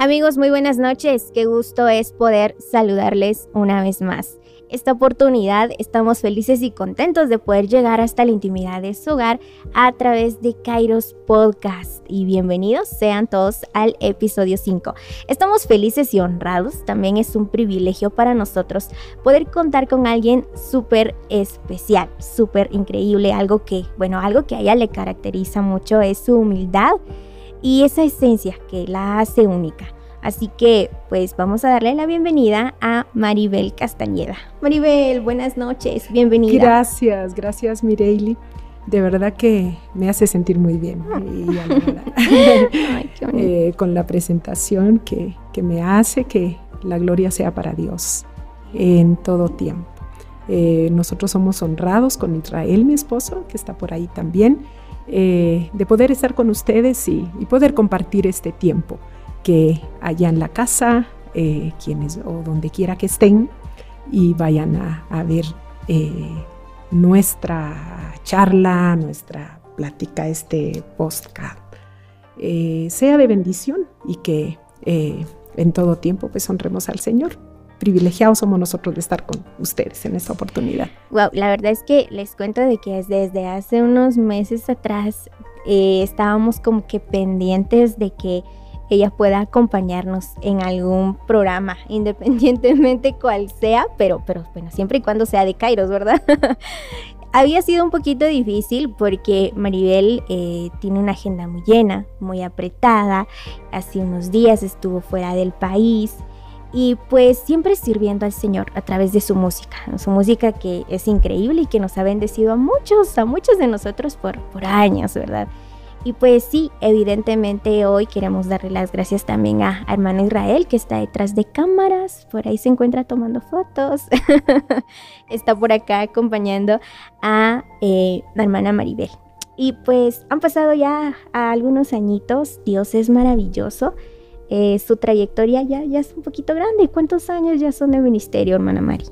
Amigos, muy buenas noches. Qué gusto es poder saludarles una vez más. Esta oportunidad estamos felices y contentos de poder llegar hasta la intimidad de su hogar a través de Kairos Podcast. Y bienvenidos sean todos al episodio 5. Estamos felices y honrados. También es un privilegio para nosotros poder contar con alguien súper especial, súper increíble. Algo que, bueno, algo que a ella le caracteriza mucho es su humildad y esa esencia que la hace única. Así que pues vamos a darle la bienvenida a Maribel Castañeda. Maribel, buenas noches, bienvenida. Gracias, gracias Mireili. De verdad que me hace sentir muy bien eh, con la presentación que, me hace que la gloria sea para Dios en todo tiempo. Eh, nosotros somos honrados con Israel, mi esposo, que está por ahí también eh, de poder estar con ustedes y, poder compartir este tiempo que allá en la casa, eh, quienes o donde quiera que estén y vayan a, ver eh, nuestra charla, nuestra plática, este podcast, sea de bendición y que en todo tiempo pues honremos al Señor privilegiados somos nosotros de estar con ustedes en esta oportunidad. Wow, la verdad es que les cuento de que desde hace unos meses atrás eh, estábamos como que pendientes de que ella pueda acompañarnos en algún programa, independientemente cual sea, pero, pero bueno, siempre y cuando sea de Kairos, ¿verdad? Había sido un poquito difícil porque Maribel eh, tiene una agenda muy llena, muy apretada. Hace unos días estuvo fuera del país y pues siempre sirviendo al Señor a través de su música, su música que es increíble y que nos ha bendecido a muchos, a muchos de nosotros por, por años, ¿verdad? Y pues sí, evidentemente hoy queremos darle las gracias también a, hermano Israel que está detrás de cámaras, por ahí se encuentra tomando fotos, está por acá acompañando a eh, la hermana Maribel. Y pues han pasado ya algunos añitos, Dios es maravilloso. Eh, su trayectoria ya, ya es un poquito grande. ¿Cuántos años ya son de ministerio, hermana Mari?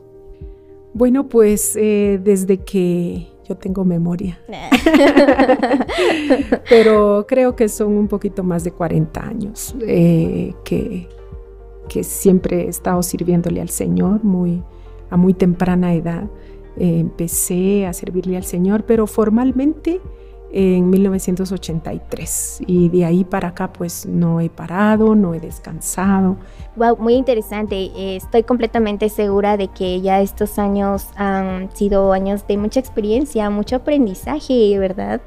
Bueno, pues eh, desde que yo tengo memoria. Pero creo que son un poquito más de 40 años eh, que, que siempre he estado sirviéndole al Señor muy, a muy temprana edad. empecé a servirle al Señor, pero formalmente en 1983 y de ahí para acá pues no he parado, no he descansado. Wow, muy interesante. estoy completamente segura de que ya estos años han sido años de mucha experiencia, mucho aprendizaje, ¿verdad?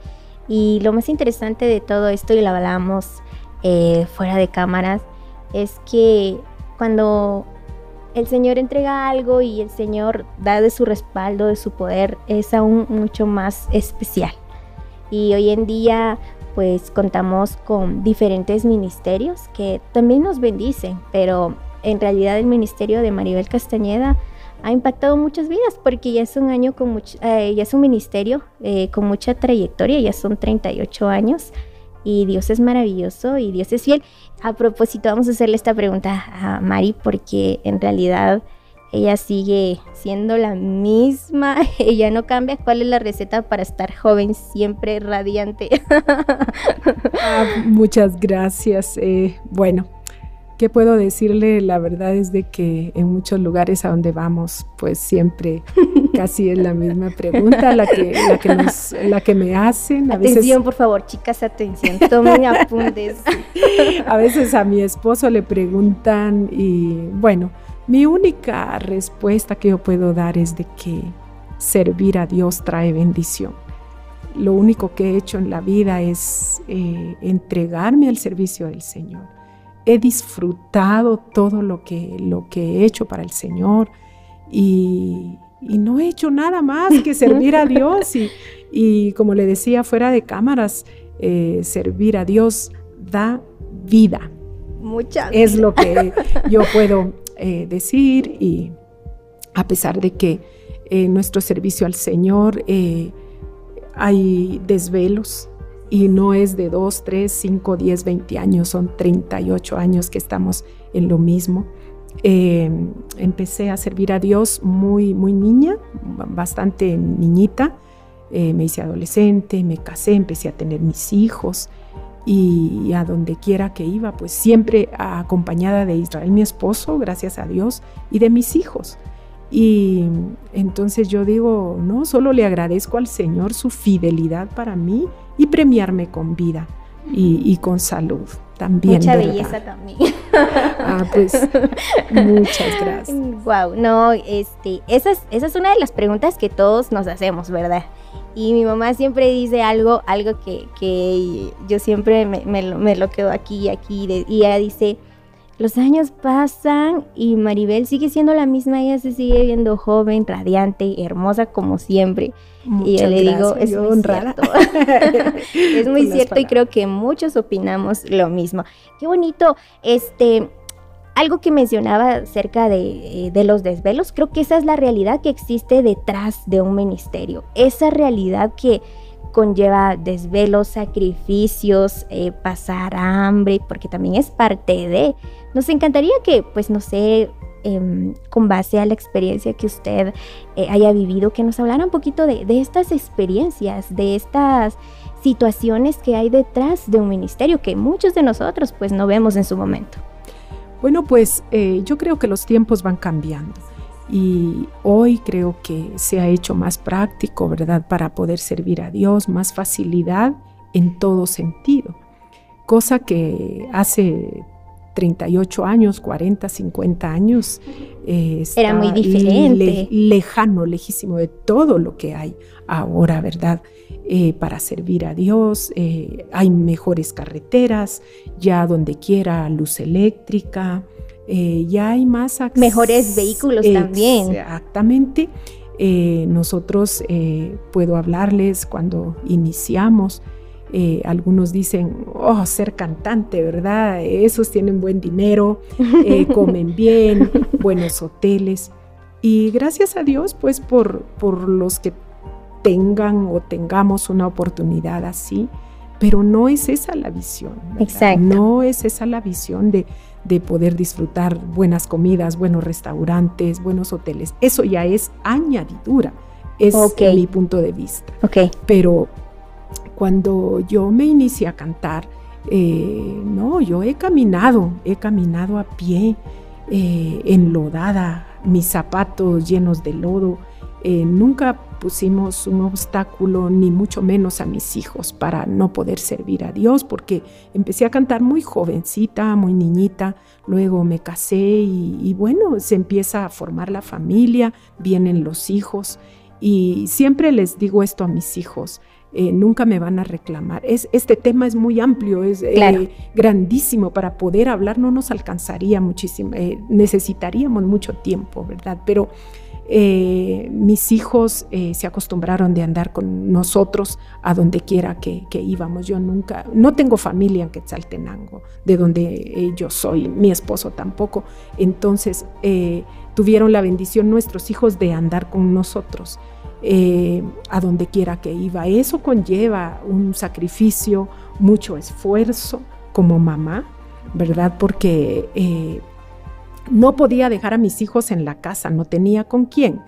Y lo más interesante de todo esto, y lo hablamos eh, fuera de cámaras, es que cuando el Señor entrega algo y el Señor da de su respaldo, de su poder, es aún mucho más especial y hoy en día pues contamos con diferentes ministerios que también nos bendicen, pero en realidad el ministerio de Maribel Castañeda ha impactado muchas vidas porque ya es un año con mucho, eh, es un ministerio eh, con mucha trayectoria, ya son 38 años y Dios es maravilloso y Dios es fiel. A propósito, vamos a hacerle esta pregunta a Mari porque en realidad ella sigue siendo la misma, ella no cambia. ¿Cuál es la receta para estar joven, siempre radiante? Ah, muchas gracias. Eh, bueno, ¿qué puedo decirle? La verdad es de que en muchos lugares a donde vamos, pues siempre casi es la misma pregunta la que, la que, me hacen. A atención, por favor, chicas, atención, tomen apuntes. a veces a mi esposo le preguntan y bueno, mi única respuesta que yo puedo dar es de que servir a Dios trae bendición. Lo único que he hecho en la vida es eh, entregarme al servicio del Señor. He disfrutado todo lo que, lo que he hecho para el Señor y, no he hecho nada más que servir a Dios. Y, como le decía fuera de cámaras, eh, servir a Dios da vida. Muchas. Es lo que yo puedo eh, decir y a pesar de que eh, nuestro servicio al Señor eh, hay desvelos y no es de 2, 3, 5, 10, 20 años, son 38 años que estamos en lo mismo. empecé a servir a Dios muy, muy niña, bastante niñita. me hice adolescente, me casé, empecé a tener mis hijos y a donde quiera que iba, pues siempre acompañada de Israel, mi esposo, gracias a Dios, y de mis hijos. Y entonces yo digo, no, solo le agradezco al Señor su fidelidad para mí y premiarme con vida y, con salud también. Mucha belleza también. Ah, pues muchas gracias. Wow, no, este, esa es, esa es una de las preguntas que todos nos hacemos, ¿verdad? Y mi mamá siempre dice algo, algo que, que yo siempre me, me, lo quedo aquí y aquí, y ella dice, los años pasan y Maribel sigue siendo la misma, ella se sigue viendo joven, radiante, hermosa como siempre. y yo le digo, es muy cierto. es muy cierto y creo que muchos opinamos lo mismo. Qué bonito, este, algo que mencionaba acerca de, eh, de, los desvelos, creo que esa es la realidad que existe detrás de un ministerio. Esa realidad que conlleva desvelos, sacrificios, eh, pasar hambre, porque también es parte de. Nos encantaría que, pues, no sé, em, con base a la experiencia que usted eh, haya vivido, que nos hablara un poquito de, estas experiencias, de estas situaciones que hay detrás de un ministerio que muchos de nosotros, pues, no vemos en su momento. Bueno, pues eh, yo creo que los tiempos van cambiando y hoy creo que se ha hecho más práctico, ¿verdad? Para poder servir a Dios, más facilidad en todo sentido. Cosa que hace 38 años, 40, 50 años. Eh, Era muy diferente. lejano, lejísimo de todo lo que hay ahora, ¿verdad? Eh, para servir a Dios. Eh, hay mejores carreteras, ya donde quiera luz eléctrica. Ya hay más mejores vehículos también. Exactamente. Nosotros puedo hablarles cuando iniciamos. Algunos dicen, oh, ser cantante, ¿verdad? Esos tienen buen dinero, comen bien, buenos hoteles. Y gracias a Dios, pues, por, por los que tengan o tengamos una oportunidad así, pero no es esa la visión. Exacto. No es esa la visión de, de poder disfrutar buenas comidas, buenos restaurantes, buenos hoteles. Eso ya es añadidura, es mi punto de vista. Okay. Pero cuando yo me inicié a cantar, eh, no, yo he caminado, he caminado a pie, eh, enlodada, mis zapatos llenos de lodo. Eh, nunca pusimos un obstáculo, ni mucho menos a mis hijos, para no poder servir a Dios, porque empecé a cantar muy jovencita, muy niñita, luego me casé y, bueno, se empieza a formar la familia, vienen los hijos y siempre les digo esto a mis hijos. Eh, nunca me van a reclamar. Es, este tema es muy amplio, es eh, grandísimo. Para poder hablar no nos alcanzaría muchísimo, eh, necesitaríamos mucho tiempo, ¿verdad? Pero mis hijos se acostumbraron de andar con nosotros a donde quiera que, íbamos. Yo nunca, no tengo familia en Quetzaltenango, de donde yo soy, mi esposo tampoco. Entonces tuvieron la bendición nuestros hijos de andar con nosotros a donde quiera que iba. Eso conlleva un sacrificio, mucho esfuerzo como mamá, ¿verdad? Porque no podía dejar a mis hijos en la casa, no tenía con quién.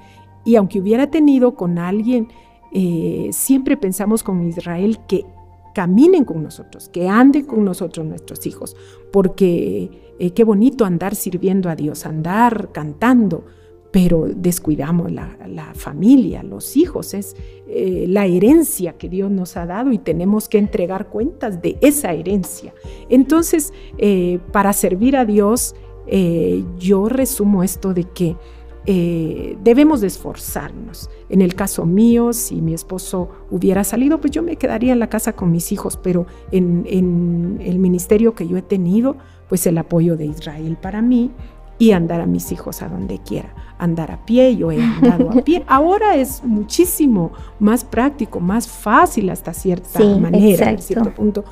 Y aunque hubiera tenido con alguien, eh, siempre pensamos con Israel que caminen con nosotros, que anden con nosotros nuestros hijos, porque eh, qué bonito andar sirviendo a Dios, andar cantando, pero descuidamos la, familia, los hijos, es eh, la herencia que Dios nos ha dado y tenemos que entregar cuentas de esa herencia. Entonces, para servir a Dios, eh, yo resumo esto de que eh, debemos de esforzarnos. En el caso mío, si mi esposo hubiera salido, pues yo me quedaría en la casa con mis hijos, pero en, el ministerio que yo he tenido, pues el apoyo de Israel para mí y andar a mis hijos a donde quiera. Andar a pie, yo he andado a pie. Ahora es muchísimo más práctico, más fácil hasta cierta manera, a cierto punto,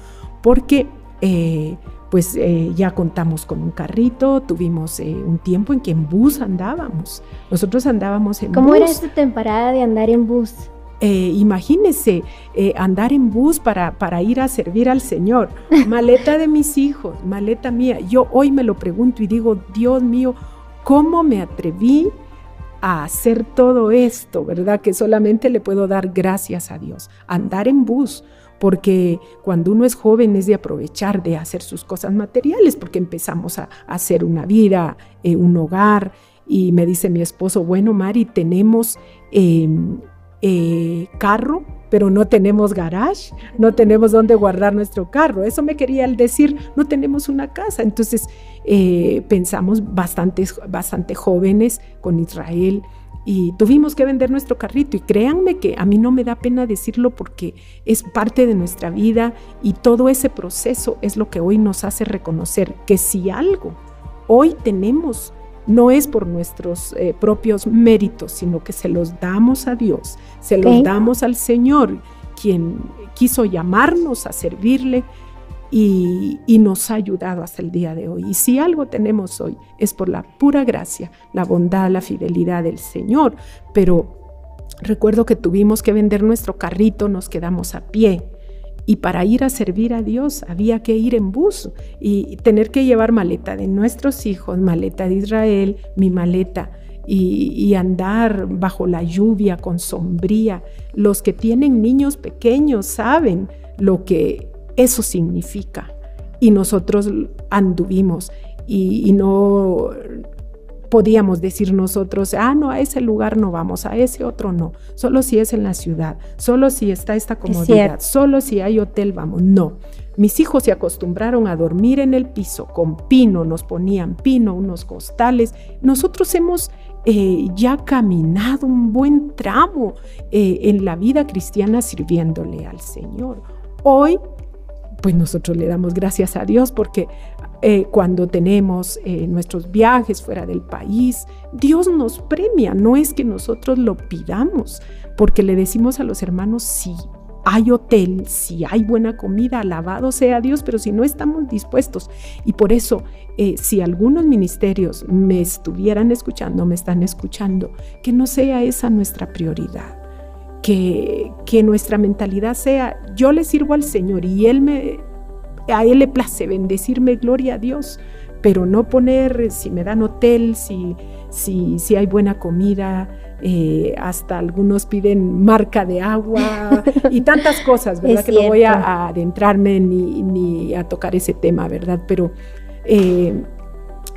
porque eh, pues eh, ya contamos con un carrito, tuvimos eh, un tiempo en que en bus andábamos. Nosotros andábamos en bus. ¿Cómo era esta temporada de andar en bus? Eh, imagínese andar en bus para, para ir a servir al Señor. Maleta de mis hijos, maleta mía. Yo hoy me lo pregunto y digo, Dios mío, ¿cómo me atreví a hacer todo esto, verdad? Que solamente le puedo dar gracias a Dios. Andar en bus, porque cuando uno es joven es de aprovechar de hacer sus cosas materiales, porque empezamos a, hacer una vida, eh, un hogar, y me dice mi esposo, bueno, Mari, tenemos em, eh, carro, pero no tenemos garage, no tenemos dónde guardar nuestro carro. Eso me quería decir, no tenemos una casa. Entonces eh, pensamos bastante, bastante jóvenes con Israel y tuvimos que vender nuestro carrito. Y créanme que a mí no me da pena decirlo porque es parte de nuestra vida y todo ese proceso es lo que hoy nos hace reconocer que si algo hoy tenemos no es por nuestros eh, propios méritos, sino que se los damos a Dios, se los damos al Señor, quien quiso llamarnos a servirle y, nos ha ayudado hasta el día de hoy. Y si algo tenemos hoy es por la pura gracia, la bondad, la fidelidad del Señor. Pero recuerdo que tuvimos que vender nuestro carrito, nos quedamos a pie. Y para ir a servir a Dios había que ir en bus y tener que llevar maleta de nuestros hijos, maleta de Israel, mi maleta. Y, andar bajo la lluvia con sombría. Los que tienen niños pequeños saben lo que eso significa. Y nosotros anduvimos y, no podíamos decir nosotros, ah, no, a ese lugar no vamos, a ese otro no, solo si es en la ciudad, solo si está esta comodidad, solo si hay hotel vamos, no. Mis hijos se acostumbraron a dormir en el piso con pino, nos ponían pino, unos costales. Nosotros hemos eh, ya caminado un buen tramo eh, en la vida cristiana sirviéndole al Señor. Hoy pues nosotros le damos gracias a Dios porque eh, cuando tenemos eh, nuestros viajes fuera del país, Dios nos premia, no es que nosotros lo pidamos, porque le decimos a los hermanos, si hay hotel, si hay buena comida, alabado sea Dios, pero si no estamos dispuestos. Y por eso, eh, si algunos ministerios me estuvieran escuchando, me están escuchando, que no sea esa nuestra prioridad que, que nuestra mentalidad sea, yo le sirvo al Señor y Él me, a Él le place bendecirme, gloria a Dios, pero no poner si me dan hotel, si, si, si hay buena comida, eh, hasta algunos piden marca de agua y tantas cosas, ¿verdad? que no voy a, adentrarme ni, ni, a tocar ese tema, ¿verdad? Pero eh,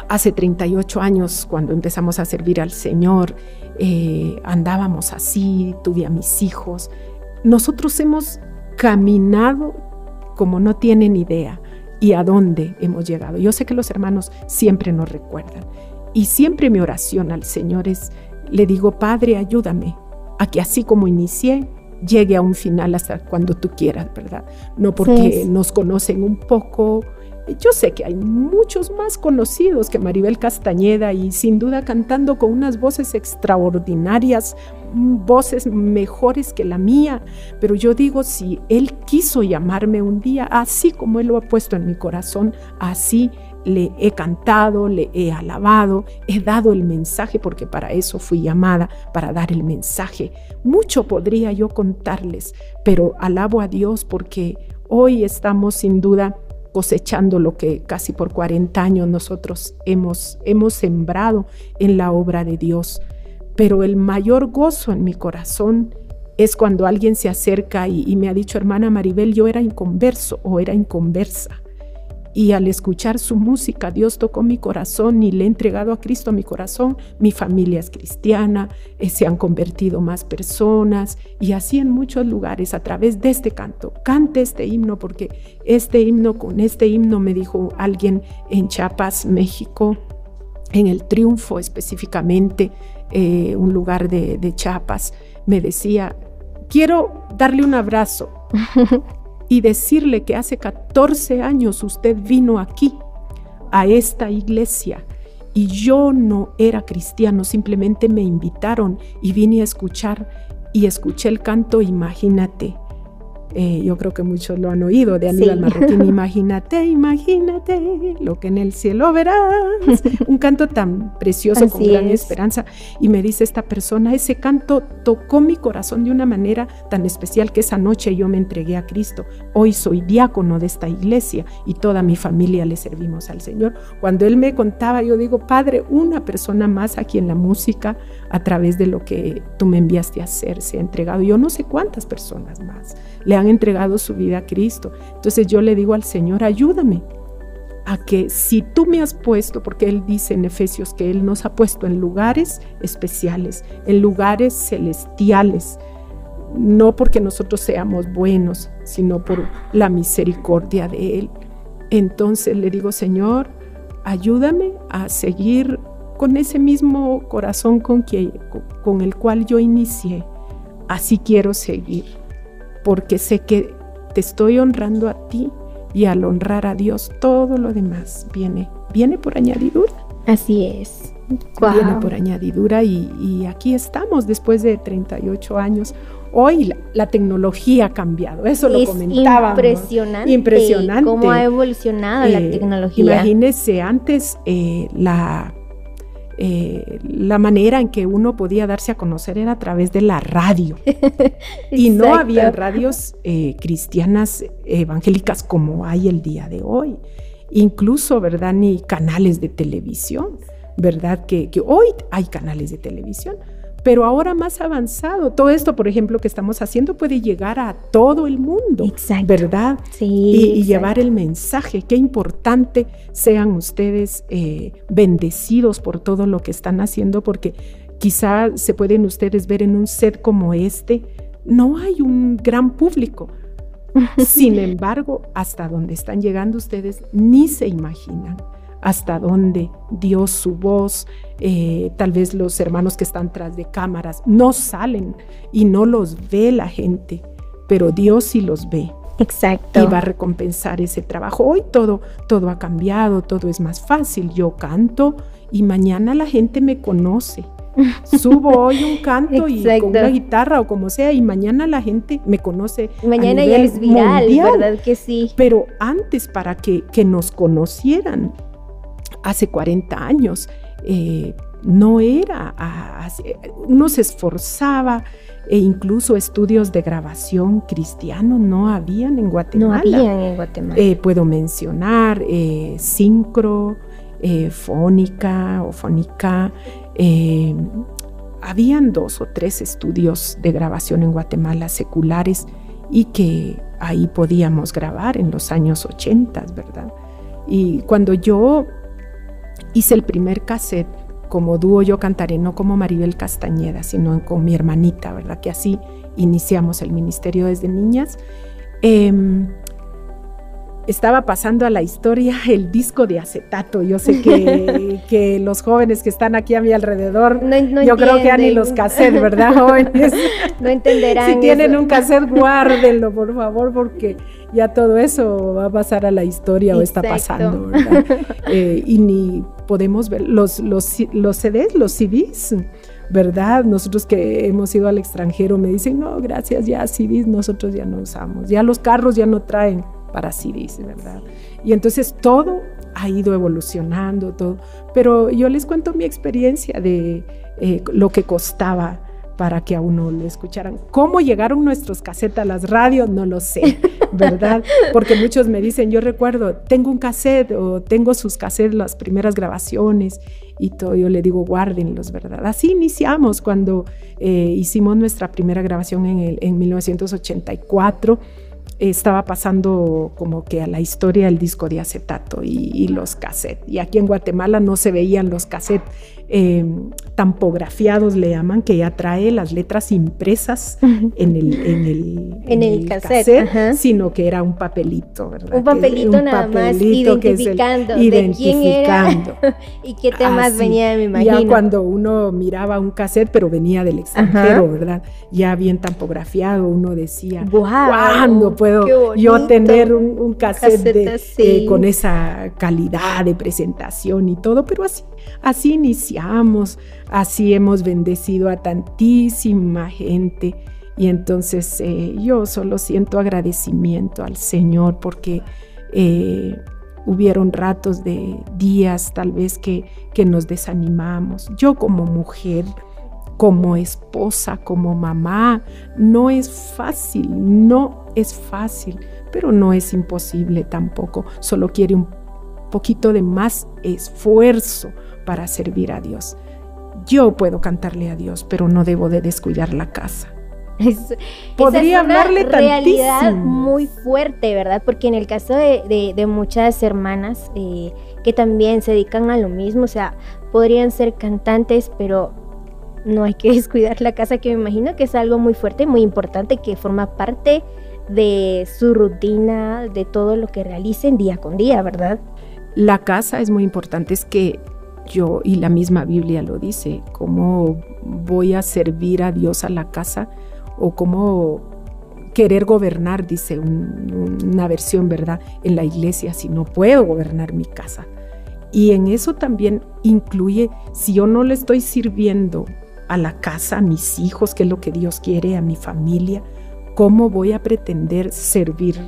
hace 38 años, cuando empezamos a servir al Señor, eh, andábamos así, tuve a mis hijos. Nosotros hemos caminado como no tienen idea y a dónde hemos llegado. Yo sé que los hermanos siempre nos recuerdan y siempre mi oración al Señor es, le digo, Padre, ayúdame a que así como inicié, llegue a un final hasta cuando tú quieras, ¿verdad? No porque nos conocen un poco, yo sé que hay muchos más conocidos que Maribel Castañeda y sin duda cantando con unas voces extraordinarias, mm, voces mejores que la mía, pero yo digo, si Él quiso llamarme un día, así como Él lo ha puesto en mi corazón, así le he cantado, le he alabado, he dado el mensaje, porque para eso fui llamada, para dar el mensaje. Mucho podría yo contarles, pero alabo a Dios porque hoy estamos sin duda cosechando lo que casi por 40 años nosotros hemos, hemos sembrado en la obra de Dios. Pero el mayor gozo en mi corazón es cuando alguien se acerca y, y me ha dicho, hermana Maribel, yo era inconverso o era inconversa y al escuchar su música, Dios tocó mi corazón y le he entregado a Cristo a mi corazón. Mi familia es cristiana, eh, se han convertido más personas y así en muchos lugares a través de este canto. Cante este himno porque este himno, con este himno me dijo alguien en Chiapas, México, en el Triunfo específicamente, eh, un lugar de, de Chiapas, me decía, quiero darle un abrazo. y decirle que hace 14 años usted vino aquí, a esta iglesia, y yo no era cristiano, simplemente me invitaron y vine a escuchar y escuché el canto, imagínate, eh, yo creo que muchos lo han oído de Aníbal Marroquín. Imagínate, imagínate lo que en el cielo verás. Un canto tan precioso con gran esperanza. Y me dice esta persona, ese canto tocó mi corazón de una manera tan especial que esa noche yo me entregué a Cristo. Hoy soy diácono de esta iglesia y toda mi familia le servimos al Señor. Cuando él me contaba, yo digo, Padre, una persona más aquí en la música a través de lo que tú me enviaste a hacer se ha entregado. Yo no sé cuántas personas más le han entregado su vida a Cristo. Entonces yo le digo al Señor, ayúdame a que si tú me has puesto, porque Él dice en Efesios que Él nos ha puesto en lugares especiales, en lugares celestiales, no porque nosotros seamos buenos, sino por la misericordia de Él. Entonces le digo, Señor, ayúdame a seguir con ese mismo corazón con, con el cual yo inicié. Así quiero seguir, porque sé que te estoy honrando a ti y al honrar a Dios todo lo demás viene, viene por añadidura. Así es. Viene por añadidura y, y, aquí estamos después de 38 años. Hoy la, tecnología ha cambiado, eso lo comentábamos. Impresionante. Impresionante. Cómo ha evolucionado la Eh, tecnología. Imagínese antes eh, la, eh, la manera en que uno podía darse a conocer era a través de la radio. Y no había radios eh, cristianas evangélicas como hay el día de hoy. Incluso, ¿verdad? Ni canales de televisión, ¿verdad? Que, que hoy hay canales de televisión, pero ahora más avanzado. Todo esto, por ejemplo, que estamos haciendo puede llegar a todo el mundo, Exacto. ¿verdad? Sí. y, llevar el mensaje. Qué importante sean ustedes eh, bendecidos por todo lo que están haciendo, porque quizá se pueden ustedes ver en un set como este, no hay un gran público. Sin embargo, hasta donde están llegando ustedes ni se imaginan hasta dónde dio su voz, eh, tal vez los hermanos que están tras de cámaras no salen y no los ve la gente, pero Dios sí los ve Exacto. y va a recompensar ese trabajo. Hoy todo, todo ha cambiado, todo es más fácil. Yo canto y mañana la gente me conoce. Subo hoy un canto y con una guitarra o como sea y mañana la gente me conoce. a Mañana ya es viral, mundial. ¿verdad que sí? Pero antes, para que, que nos conocieran, hace 40 años, eh, no era, así, uno se esforzaba e incluso estudios de grabación cristiano no habían en No Guatemala. habían en Guatemala. Eh, puedo mencionar eh, Syncro, eh, Fónica o Fónica. eh, habían dos o tres estudios de grabación en Guatemala seculares y que ahí podíamos grabar en los años 80, ¿verdad? Y cuando yo hice el primer cassette, como dúo yo cantaré, no como Maribel Castañeda, sino con mi hermanita, ¿verdad? Que así iniciamos el ministerio desde niñas. Em, estaba pasando a la historia el disco de acetato. Yo sé que, que los jóvenes que están aquí a mi alrededor, no, no yo creo que entienden. los cassettes, ¿verdad, jóvenes? no entenderán. si tienen eso. un cassette, guárdenlo, por favor, porque ya todo eso va a pasar a la historia o está pasando, ¿verdad? Eh, y ni podemos ver los, los, los CDs, los CDs, ¿verdad? Nosotros que hemos ido al extranjero me dicen, no, gracias, ya CDs nosotros ya no usamos, ya los carros ya no traen para CDs, ¿verdad? Y entonces todo ha ido evolucionando, todo. Pero yo les cuento mi experiencia de eh, lo que costaba para que a uno lo escucharan. ¿Cómo llegaron nuestros cassettes a las radios? No lo sé, ¿verdad? Porque muchos me dicen, yo recuerdo, tengo un cassette o tengo sus cassettes, las primeras grabaciones y todo. Yo le digo, guárdenlos, ¿verdad? Así iniciamos cuando eh, hicimos nuestra primera grabación en, el, en 1984 estaba pasando como que a la historia el disco de acetato y, y los cassettes. Y aquí en Guatemala no se veían los cassettes eh, tampografiados, le llaman, que ya trae las letras impresas en el, en el, En el cassette, sino que era un papelito, ¿verdad? Un papelito un nada más papelito que es el- identificando de quién era identificando. y qué temas Así. venía, me imagino. Ya cuando uno miraba un cassette, pero venía del extranjero, ¿verdad? Ya bien tampografiado, uno decía, Guau, ¿cuándo puedo yo tener un, un cassette, de- Cassette eh, con esa calidad de presentación y todo? Pero así, así iniciamos, así hemos bendecido a tantísima gente. Y entonces eh, yo solo siento agradecimiento al Señor porque eh, hubieron ratos de días tal vez que, que nos desanimamos. Yo como mujer, como esposa, como mamá, no es fácil, no es fácil, pero no es imposible tampoco. Solo quiere un poquito de más esfuerzo para servir a Dios. Yo puedo cantarle a Dios, pero no debo de descuidar la casa. Podría es una realidad muy fuerte, ¿verdad? Porque en el caso de, muchas hermanas eh, que también se dedican a lo mismo, o sea, podrían ser cantantes, pero no hay que descuidar la casa, que me imagino que es algo muy fuerte, muy importante, que forma parte de su rutina, de todo lo que realicen día con día, ¿verdad? La casa es muy importante, es que yo, y la misma Biblia lo dice, cómo voy a servir a Dios a la casa o cómo querer gobernar, dice una versión, ¿verdad? En la iglesia, si no puedo gobernar mi casa. Y en eso también incluye, si yo no le estoy sirviendo a la casa, a mis hijos, que es lo que Dios quiere, a mi familia, ¿cómo voy a pretender servir,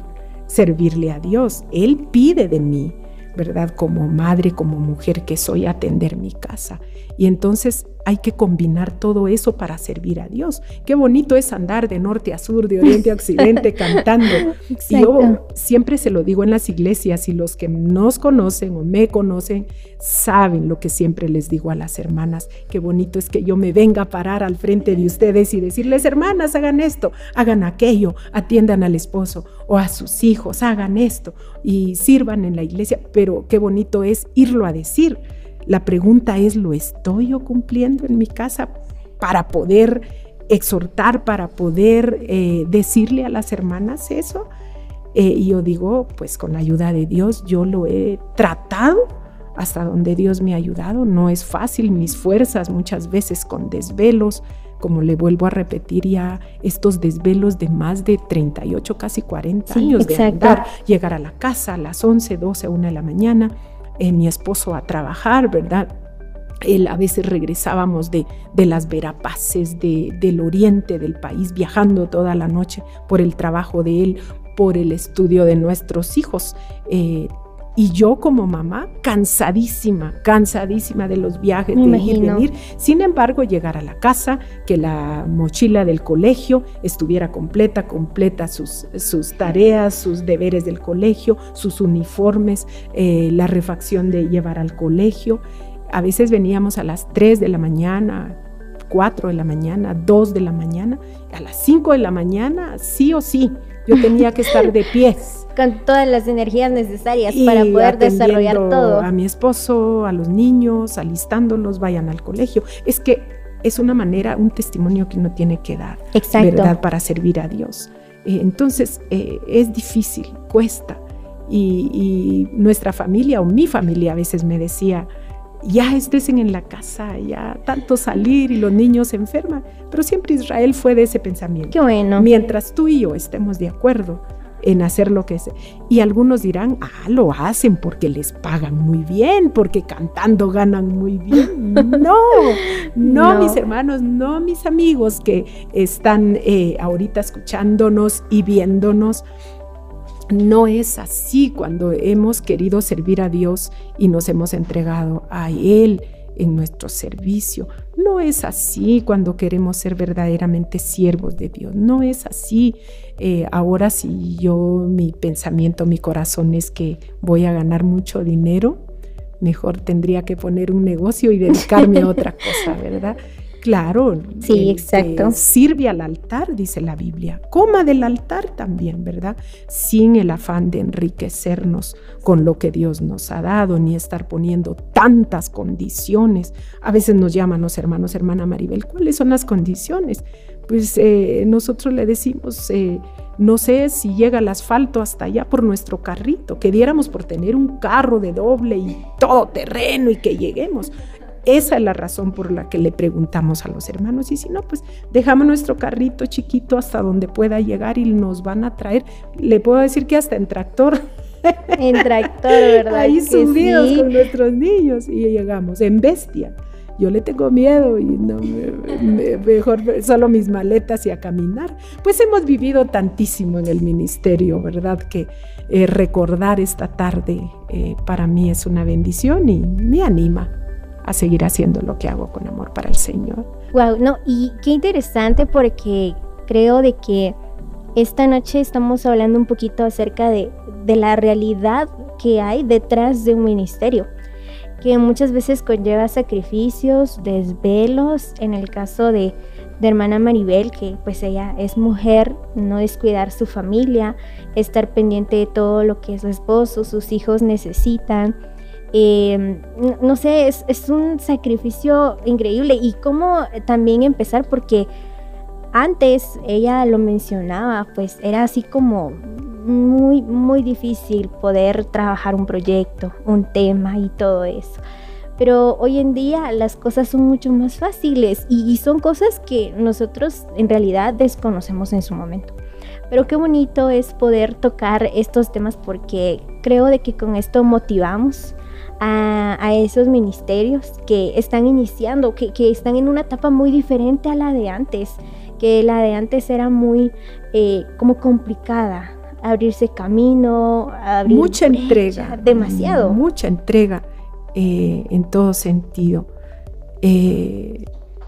servirle a Dios? Él pide de mí ¿verdad? Como madre, como mujer que soy, atender mi casa. Y entonces hay que combinar todo eso para servir a Dios. Qué bonito es andar de norte a sur, de oriente a occidente, cantando. Y yo siempre se lo digo en las iglesias y los que nos conocen o me conocen saben lo que siempre les digo a las hermanas. Qué bonito es que yo me venga a parar al frente de ustedes y decirles, hermanas, hagan esto, hagan aquello, atiendan al esposo o a sus hijos, hagan esto y sirvan en la iglesia. Pero qué bonito es irlo a decir la pregunta es, ¿lo estoy yo cumpliendo en mi casa para poder exhortar, para poder eh, decirle a las hermanas eso? Eh, y yo digo, pues con la ayuda de Dios yo lo he tratado hasta donde Dios me ha ayudado. No es fácil, mis fuerzas muchas veces con desvelos, como le vuelvo a repetir ya, estos desvelos de más de 38, casi 40 años de andar, llegar a la casa a las 11, 12, 1 de la mañana eh, mi esposo a trabajar, ¿verdad? Él, a veces regresábamos de, de las verapaces de, del oriente del país, viajando toda la noche por el trabajo de él, por el estudio de nuestros hijos. Eh, y yo como mamá, cansadísima, cansadísima de los viajes, de ir venir. Sin embargo, llegar a la casa, que la mochila del colegio estuviera completa, completa sus, sus tareas, sus deberes del colegio, sus uniformes, eh, la refacción de llevar al colegio. A veces veníamos a las 3 de la mañana, 4 de la mañana, 2 de la mañana, a las 5 de la mañana, sí o sí, yo tenía que estar de pies con todas las energías necesarias para poder desarrollar todo. A mi esposo, a los niños, alistándolos, vayan al colegio. Es que es una manera, un testimonio que uno tiene que dar, ¿verdad? Para servir a Dios. Eh, entonces, eh, es difícil, cuesta. Y, y, nuestra familia o mi familia a veces me decía, ya estés en la casa, ya tanto salir y los niños se enferman. Pero siempre Israel fue de ese pensamiento. Qué bueno. Mientras tú y yo estemos de acuerdo, en hacer lo que es. Y algunos dirán, ah, lo hacen porque les pagan muy bien, porque cantando ganan muy bien. No, no, mis hermanos, no mis amigos que están eh, ahorita escuchándonos y viéndonos. No es así cuando hemos querido servir a Dios y nos hemos entregado a Él en nuestro servicio. No es así cuando queremos ser verdaderamente siervos de Dios. No es así. Eh, ahora si yo, mi pensamiento, mi corazón es que voy a ganar mucho dinero, mejor tendría que poner un negocio y dedicarme a otra cosa, ¿verdad? Claro, sí, exacto. sirve al altar, dice la Biblia. Coma del altar también, ¿verdad? Sin el afán de enriquecernos con lo que Dios nos ha dado, ni estar poniendo tantas condiciones. A veces nos llaman los hermanos, hermana Maribel, ¿cuáles son las condiciones? Pues eh, nosotros le decimos, eh, no sé si llega el asfalto hasta allá por nuestro carrito, que diéramos por tener un carro de doble y todo terreno y que lleguemos. Esa es la razón por la que le preguntamos a los hermanos. Y si no, pues dejamos nuestro carrito chiquito hasta donde pueda llegar y nos van a traer. Le puedo decir que hasta en tractor. En tractor, ¿verdad? Ahí subidos con nuestros niños y llegamos en bestia. Yo le tengo miedo y no mejor solo mis maletas y a caminar. Pues hemos vivido tantísimo en el ministerio, ¿verdad? Que eh, recordar esta tarde eh, para mí es una bendición y me anima a seguir haciendo lo que hago con amor para el Señor. Wow, no, y qué interesante porque creo de que esta noche estamos hablando un poquito acerca de, de la realidad que hay detrás de un ministerio que muchas veces conlleva sacrificios, desvelos, en el caso de, de hermana Maribel, que pues ella es mujer, no descuidar su familia, estar pendiente de todo lo que su esposo, sus hijos necesitan. Em, no sé, es, es, un sacrificio increíble y cómo también empezar porque antes ella lo mencionaba, pues era así como muy, muy difícil poder trabajar un proyecto, un tema y todo eso. Pero hoy en día las cosas son mucho más fáciles y, son cosas que nosotros en realidad desconocemos en su momento. Pero qué bonito es poder tocar estos temas porque creo de que con esto motivamos a, esos ministerios que están iniciando, que, que, están en una etapa muy diferente a la de antes, que la de antes era muy eh, como complicada, abrirse camino, abrir mucha entrega, demasiado. Mucha entrega eh, en todo sentido. Eh,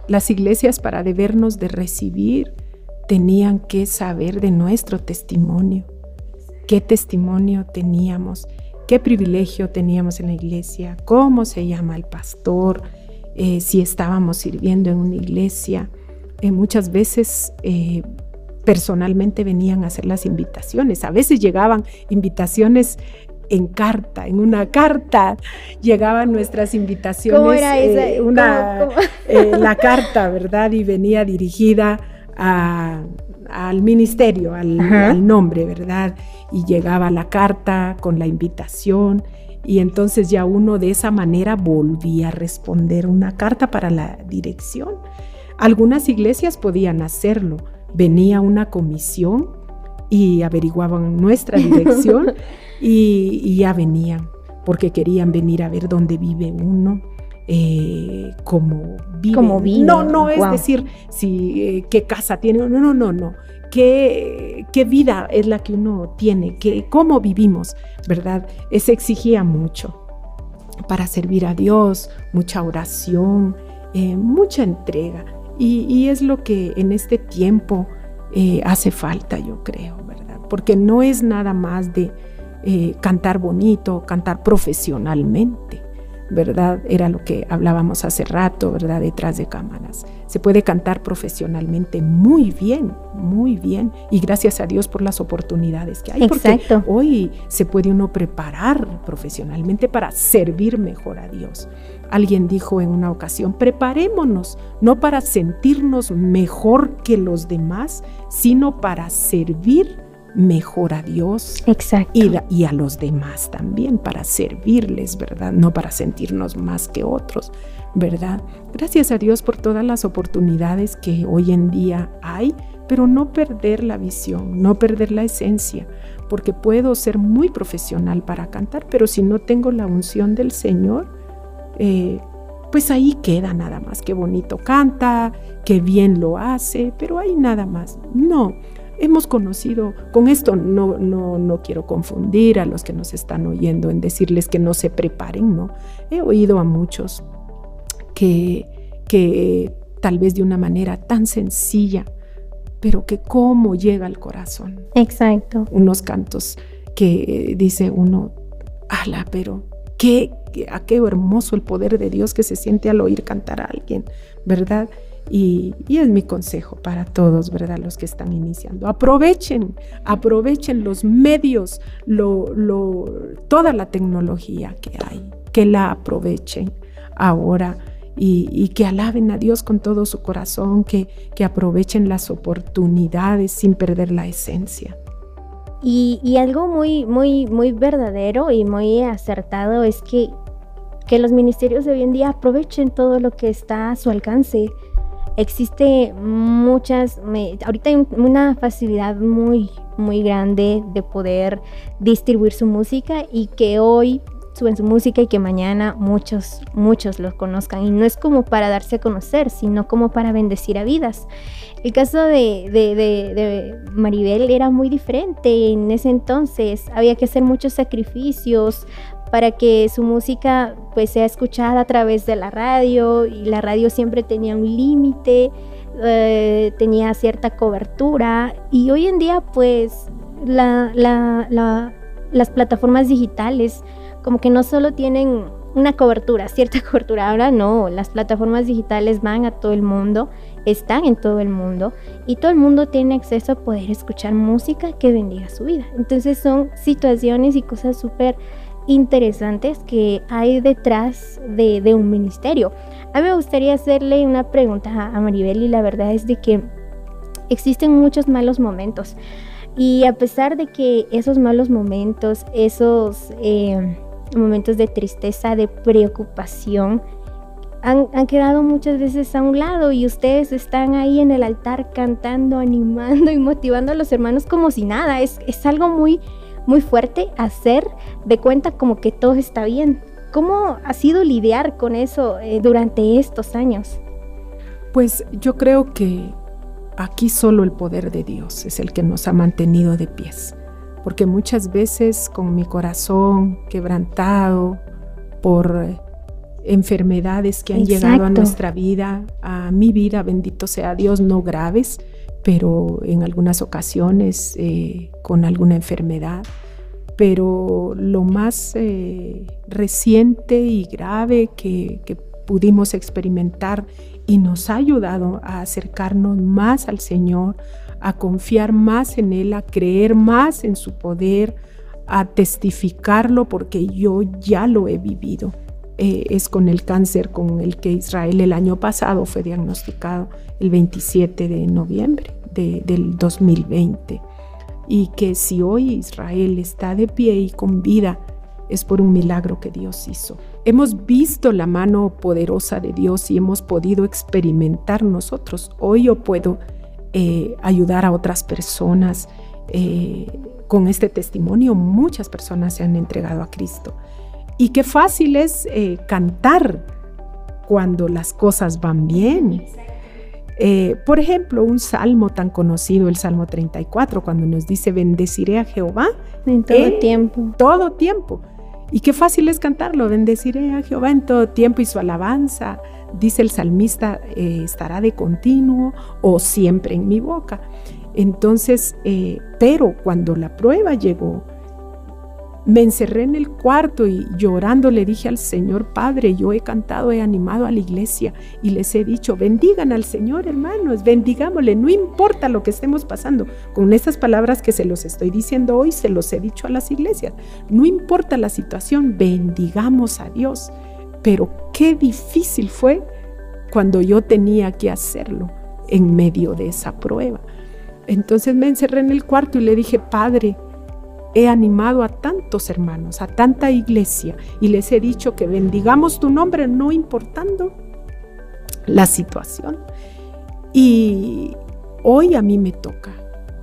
las iglesias para debernos de recibir tenían que saber de nuestro testimonio, qué testimonio teníamos, qué privilegio teníamos en la iglesia, cómo se llama el pastor, eh, si estábamos sirviendo en una iglesia. muchas veces personalmente venían a hacer las invitaciones. A veces llegaban invitaciones en carta, en una carta llegaban nuestras invitaciones. ¿Cómo era esa? Eh, una, eh, la carta, ¿verdad? Y venía dirigida al ministerio, al, nombre, ¿verdad? Y llegaba la carta con la invitación. Y entonces ya uno de esa manera volvía a responder una carta para la dirección. Algunas iglesias podían hacerlo, venía una comisión y averiguaban nuestra dirección y, ya venían, porque querían venir a ver dónde vive uno. Eh, cómo vive. No, no es decir si eh, qué casa tiene, no, no, no, no. ¿Qué, qué vida es la que uno tiene, ¿Qué, cómo vivimos, ¿verdad? Se exigía mucho para servir a Dios, mucha oración, eh, mucha entrega. Y, es lo que en este tiempo eh, hace falta, yo creo, ¿verdad? Porque no es nada más de eh, cantar bonito, cantar profesionalmente. ¿Verdad? Era lo que hablábamos hace rato, ¿verdad? Detrás de cámaras. Se puede cantar profesionalmente muy bien, muy bien. Y gracias a Dios por las oportunidades que hay. Exacto. Porque hoy se puede uno preparar profesionalmente para servir mejor a Dios. Alguien dijo en una ocasión, preparémonos no para sentirnos mejor que los demás, sino para servir mejor a Dios Y, a los demás también, para servirles, ¿verdad? No para sentirnos más que otros, ¿verdad? Gracias a Dios por todas las oportunidades que hoy en día hay, pero no perder la visión, no perder la esencia, porque puedo ser muy profesional para cantar, pero si no tengo la unción del Señor, eh, pues ahí queda nada más, qué bonito canta, qué bien lo hace, pero hay nada más. No, hemos conocido, con esto no, no, no quiero confundir a los que nos están oyendo en decirles que no se preparen, ¿no? He oído a muchos que, que tal vez de una manera tan sencilla, pero que cómo llega al corazón. Exacto. Unos cantos que dice uno, ala, pero qué, qué hermoso el poder de Dios que se siente al oír cantar a alguien, ¿verdad? Y, es mi consejo para todos, ¿verdad? Los que están iniciando. Aprovechen, aprovechen los medios, toda la tecnología que hay, que la aprovechen ahora y, que alaben a Dios con todo su corazón, que, que aprovechen las oportunidades sin perder la esencia. Y, y, algo muy, muy, muy verdadero y muy acertado es que, que los ministerios de hoy en día aprovechen todo lo que está a su alcance existe muchas, ahorita hay una facilidad muy, muy grande de poder distribuir su música y que hoy suben su música y que mañana muchos, muchos los conozcan. Y no es como para darse a conocer, sino como para bendecir a vidas. El caso de, de, de, Maribel era muy diferente. En ese entonces había que hacer muchos sacrificios, para que su música pues sea escuchada a través de la radio y la radio siempre tenía un límite, eh, tenía cierta cobertura y hoy en día pues las plataformas digitales como que no solo tienen una cobertura, cierta cobertura. Ahora no, las plataformas digitales van a todo el mundo, están en todo el mundo y todo el mundo tiene acceso a poder escuchar música que bendiga su vida. Entonces son situaciones y cosas súper interesantes que hay detrás de, un ministerio. A mí me gustaría hacerle una pregunta a Maribel y la verdad es de que existen muchos malos momentos. Y a pesar de que esos malos momentos, esos eh, momentos de tristeza, de preocupación, han, quedado muchas veces a un lado y ustedes están ahí en el altar cantando, animando y motivando a los hermanos como si nada. Es, es algo muy, muy fuerte hacer de cuenta como que todo está bien. ¿Cómo ha sido lidiar con eso eh, durante estos años? Pues yo creo que Aquí solo el poder de Dios es el que nos ha mantenido de pies, porque muchas veces con mi corazón quebrantado por enfermedades que han llegado a nuestra vida, a mi vida, bendito sea Dios, no graves, pero en algunas ocasiones eh, con alguna enfermedad. Pero lo más eh, reciente y grave que, que pudimos experimentar y nos ha ayudado a acercarnos más al Señor, a confiar más en Él, a creer más en su poder, a testificarlo porque yo ya lo he vivido. Eh, es con el cáncer con el que Israel el año pasado fue diagnosticado el 27 de noviembre del 2020. Y que si hoy Israel está de pie y con vida, es por un milagro que Dios hizo. Hemos visto la mano poderosa de Dios y hemos podido experimentar nosotros. Hoy yo puedo eh, ayudar a otras personas. Eh, con este testimonio muchas personas se han entregado a Cristo. Y qué fácil es eh, cantar cuando las cosas van bien. por ejemplo, un salmo tan conocido, el Salmo 34, cuando nos dice, bendeciré a Jehová. En todo tiempo. Todo tiempo. Y qué fácil es cantarlo, bendeciré a Jehová en todo tiempo y su alabanza, dice el salmista, eh, estará de continuo o siempre en mi boca. Entonces, eh, pero cuando la prueba llegó, me encerré en el cuarto y llorando le dije al Señor, Padre, yo he cantado, he animado a la iglesia y les he dicho, bendigan al Señor, hermanos, bendigámosle, no importa lo que estemos pasando. Con estas palabras que se los estoy diciendo hoy, se los he dicho a las iglesias. No importa la situación, bendigamos a Dios. Pero qué difícil fue cuando yo tenía que hacerlo en medio de esa prueba. Entonces me encerré en el cuarto y le dije, Padre, he animado a tantos hermanos, a tanta iglesia, y les he dicho que bendigamos tu nombre no importando la situación. Y hoy a mí me toca.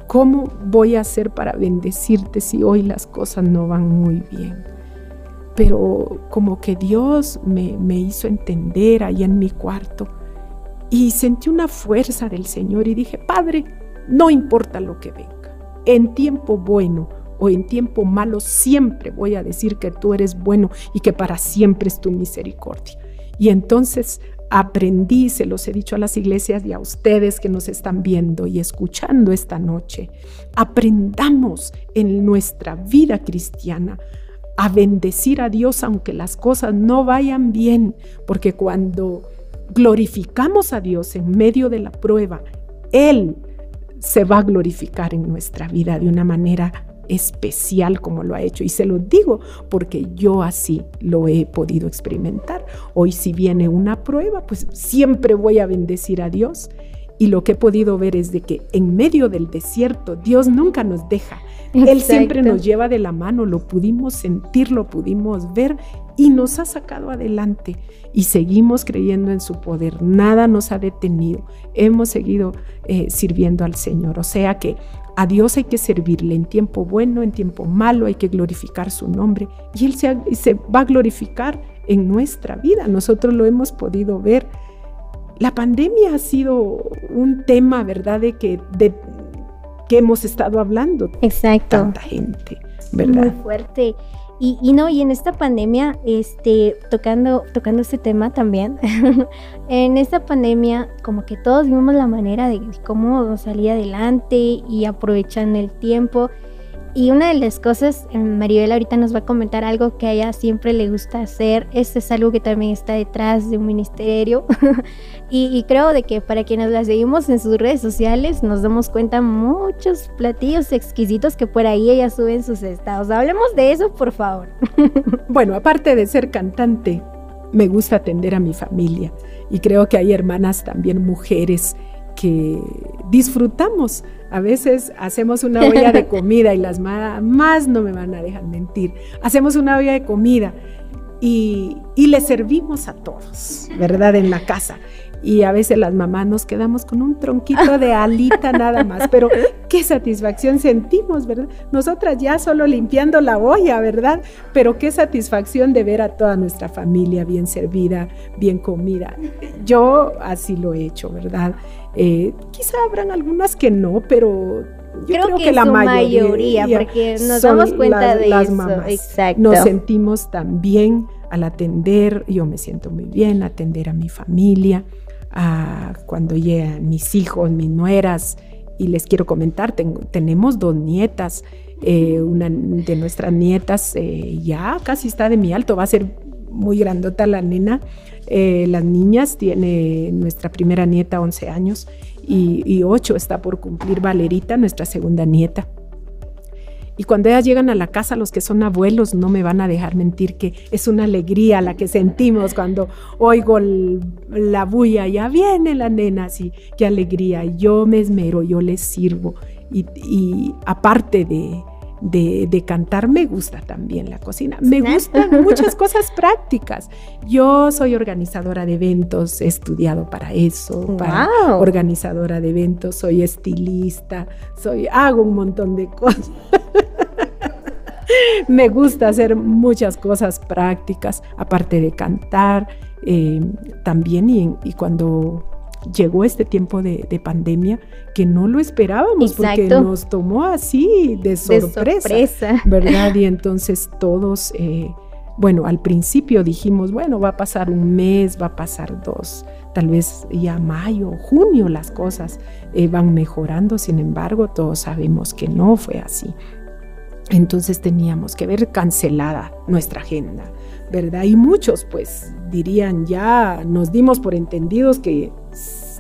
¿Cómo voy a hacer para bendecirte si hoy las cosas no van muy bien? Pero como que Dios me, me hizo entender ahí en mi cuarto y sentí una fuerza del Señor y dije, Padre, no importa lo que venga, en tiempo bueno o en tiempo malo, siempre voy a decir que tú eres bueno y que para siempre es tu misericordia. Y entonces aprendí, se los he dicho a las iglesias y a ustedes que nos están viendo y escuchando esta noche, aprendamos en nuestra vida cristiana a bendecir a Dios aunque las cosas no vayan bien, porque cuando glorificamos a Dios en medio de la prueba, Él se va a glorificar en nuestra vida de una manera especial como lo ha hecho. Y se lo digo porque yo así lo he podido experimentar. Hoy si viene una prueba, pues siempre voy a bendecir a Dios. Y lo que he podido ver es de que en medio del desierto Dios nunca nos deja. Él siempre nos lleva de la mano, lo pudimos sentir, lo pudimos ver y nos ha sacado adelante. Y seguimos creyendo en su poder. Nada nos ha detenido. Hemos seguido eh, sirviendo al Señor. O sea que a Dios hay que servirle en tiempo bueno, en tiempo malo, hay que glorificar su nombre y Él se, se, va a glorificar en nuestra vida. Nosotros lo hemos podido ver. La pandemia ha sido un tema, ¿verdad?, de que, de, que hemos estado hablando. Exacto. Tanta gente, ¿verdad? Muy fuerte. Y, no, y en esta pandemia, este, tocando, tocando este tema también, en esta pandemia como que todos vimos la manera de cómo salir adelante y aprovechando el tiempo. Y una de las cosas, eh, Maribel ahorita nos va a comentar algo que a ella siempre le gusta hacer. Esto es algo que también está detrás de un ministerio. y, creo de que para quienes la seguimos en sus redes sociales nos damos cuenta muchos platillos exquisitos que por ahí ella sube en sus estados. Hablemos de eso, por favor. bueno, aparte de ser cantante, me gusta atender a mi familia. Y creo que hay hermanas también, mujeres, que disfrutamos. A veces hacemos una olla de comida y las más no me van a dejar mentir. Hacemos una olla de comida y, y le servimos a todos, ¿verdad? En la casa y a veces las mamás nos quedamos con un tronquito de alita nada más, pero qué satisfacción sentimos, ¿verdad? Nosotras ya solo limpiando la olla, ¿verdad? Pero qué satisfacción de ver a toda nuestra familia bien servida, bien comida. Yo así lo he hecho, ¿verdad? Eh, quizá habrán algunas que no, pero yo creo, que, la mayoría, porque nos damos cuenta de las Mamás. Exacto. Nos sentimos tan bien al atender, yo me siento muy bien, atender a mi familia cuando llegan mis hijos, mis nueras, y les quiero comentar, tenemos dos nietas, eh, una de nuestras nietas eh, ya casi está de mi alto, va a ser muy grandota la nena. Eh, las niñas, tiene nuestra primera nieta 11 años y, y 8 está por cumplir Valerita, nuestra segunda nieta. Y cuando ellas llegan a la casa, los que son abuelos no me van a dejar mentir que es una alegría la que sentimos cuando oigo la bulla, ya viene la nena, así, qué alegría. Yo me esmero, yo les sirvo. y aparte de, de, cantar, me gusta también la cocina. Me gustan muchas cosas prácticas. Yo soy organizadora de eventos, he estudiado para eso, para organizadora de eventos, soy estilista, soy, hago un montón de cosas. me gusta hacer muchas cosas prácticas, aparte de cantar, eh, también y cuando llegó este tiempo de, pandemia que no lo esperábamos porque nos tomó así de sorpresa, ¿verdad? Y entonces todos, eh, bueno, al principio dijimos, bueno, va a pasar un mes, va a pasar dos, tal vez ya mayo, junio las cosas eh, van mejorando, sin embargo, todos sabemos que no fue así. Entonces teníamos que ver cancelada nuestra agenda, ¿verdad? Y muchos pues dirían ya, nos dimos por entendidos que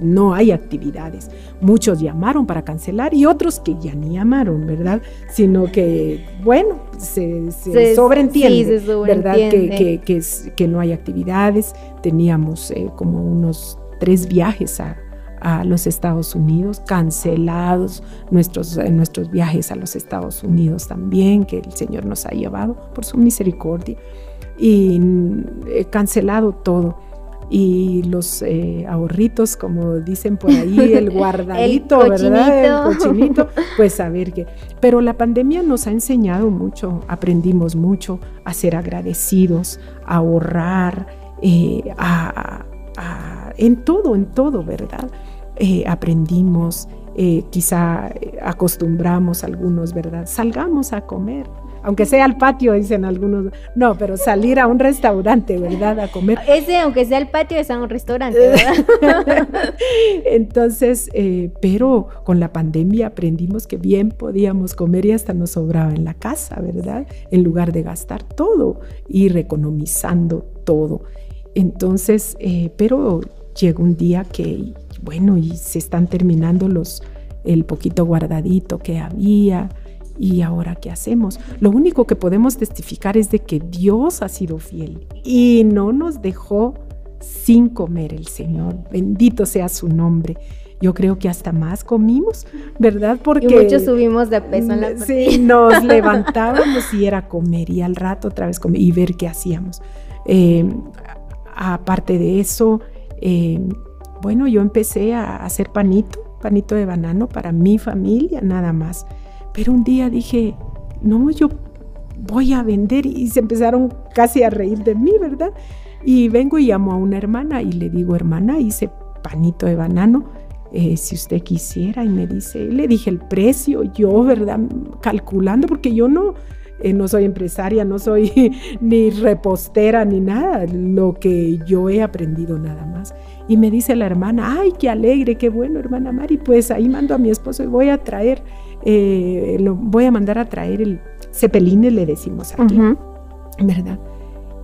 no hay actividades. Muchos llamaron para cancelar y otros que ya ni llamaron, ¿verdad? Sino que, bueno, se, sobreentiende, ¿verdad? Que, que, no hay actividades. Teníamos eh, como unos tres viajes a, los Estados Unidos, cancelados nuestros, eh, nuestros viajes a los Estados Unidos también, que el Señor nos ha llevado por su misericordia, y eh, cancelado todo y los eh, ahorritos, como dicen por ahí, el guardadito, ¿verdad? El cochinito, pues a ver qué. Pero la pandemia nos ha enseñado mucho, aprendimos mucho a ser agradecidos, a ahorrar, eh, a, en todo, en todo, ¿verdad? Eh, aprendimos, quizá acostumbramos algunos, ¿verdad? Salgamos a comer, aunque sea al patio, dicen algunos. No, pero salir a un restaurante, ¿verdad? A comer. Ese, aunque sea al patio, es a un restaurante, ¿verdad? Entonces, eh, pero con la pandemia aprendimos que bien podíamos comer y hasta nos sobraba en la casa, ¿verdad? En lugar de gastar todo, ir economizando todo. Entonces, eh, pero llegó un día que, bueno, y se están terminando los, el poquito guardadito que había ¿Y ahora qué hacemos? Lo único que podemos testificar es de que Dios ha sido fiel y no nos dejó sin comer el Señor. Bendito sea su nombre. Yo creo que hasta más comimos, ¿verdad? Porque y muchos subimos de peso en la Sí, nos levantábamos y era comer y al rato otra vez comer y ver qué hacíamos. Eh, aparte de eso, eh, bueno, yo empecé a hacer panito, panito de banano para mi familia, nada más. Pero un día dije, no, yo voy a vender y se empezaron casi a reír de mí, ¿verdad? Y vengo y llamo a una hermana y le digo, hermana, hice panito de banano, eh, si usted quisiera. Y me dice, le dije el precio, yo, ¿verdad? Calculando, porque yo no, eh, no soy empresaria, no soy ni repostera ni nada, lo que yo he aprendido nada más. Y me dice la hermana, ay, qué alegre, qué bueno, hermana Mari, pues ahí mando a mi esposo y voy a traer eh, lo voy a mandar a traer el cepeline, le decimos aquí, ¿verdad?